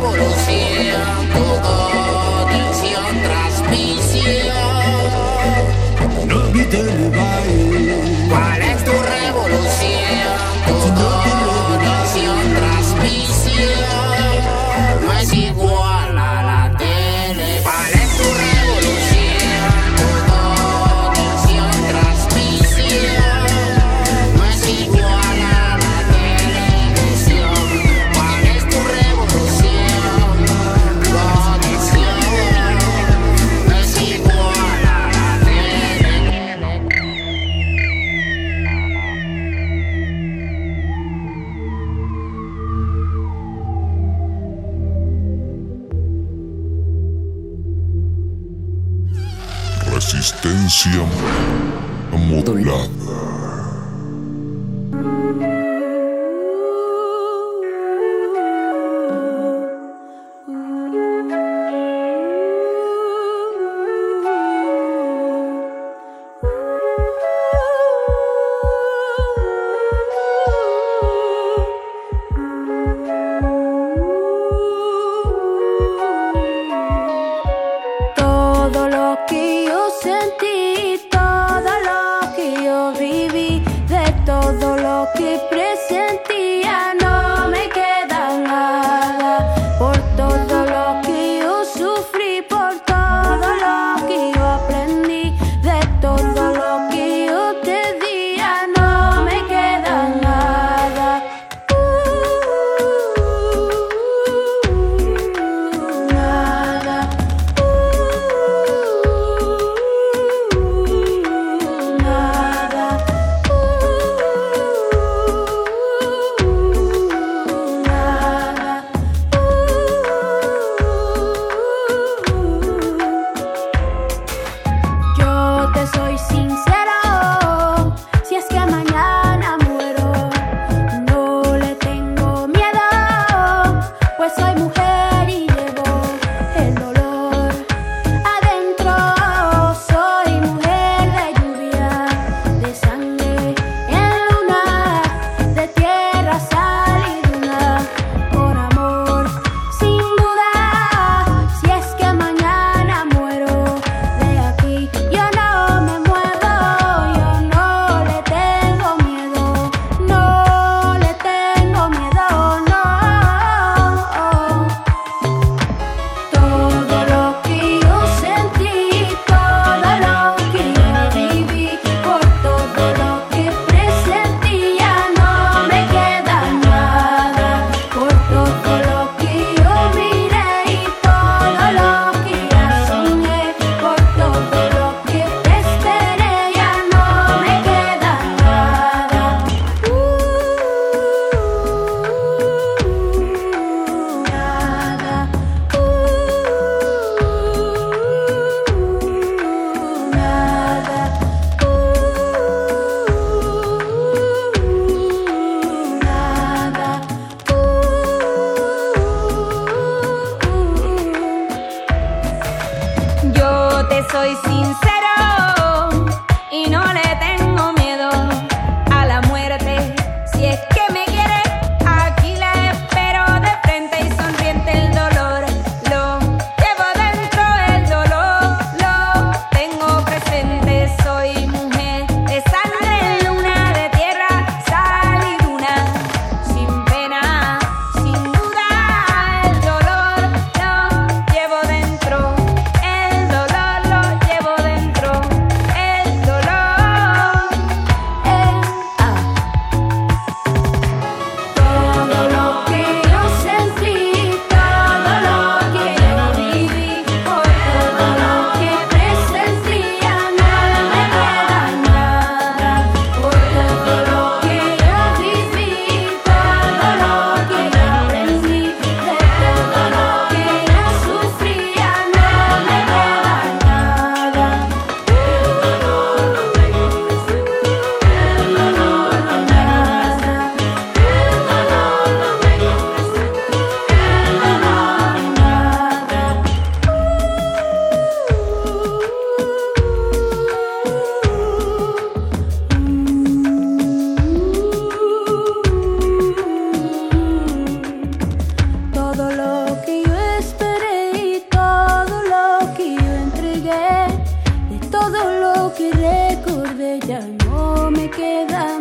Me queda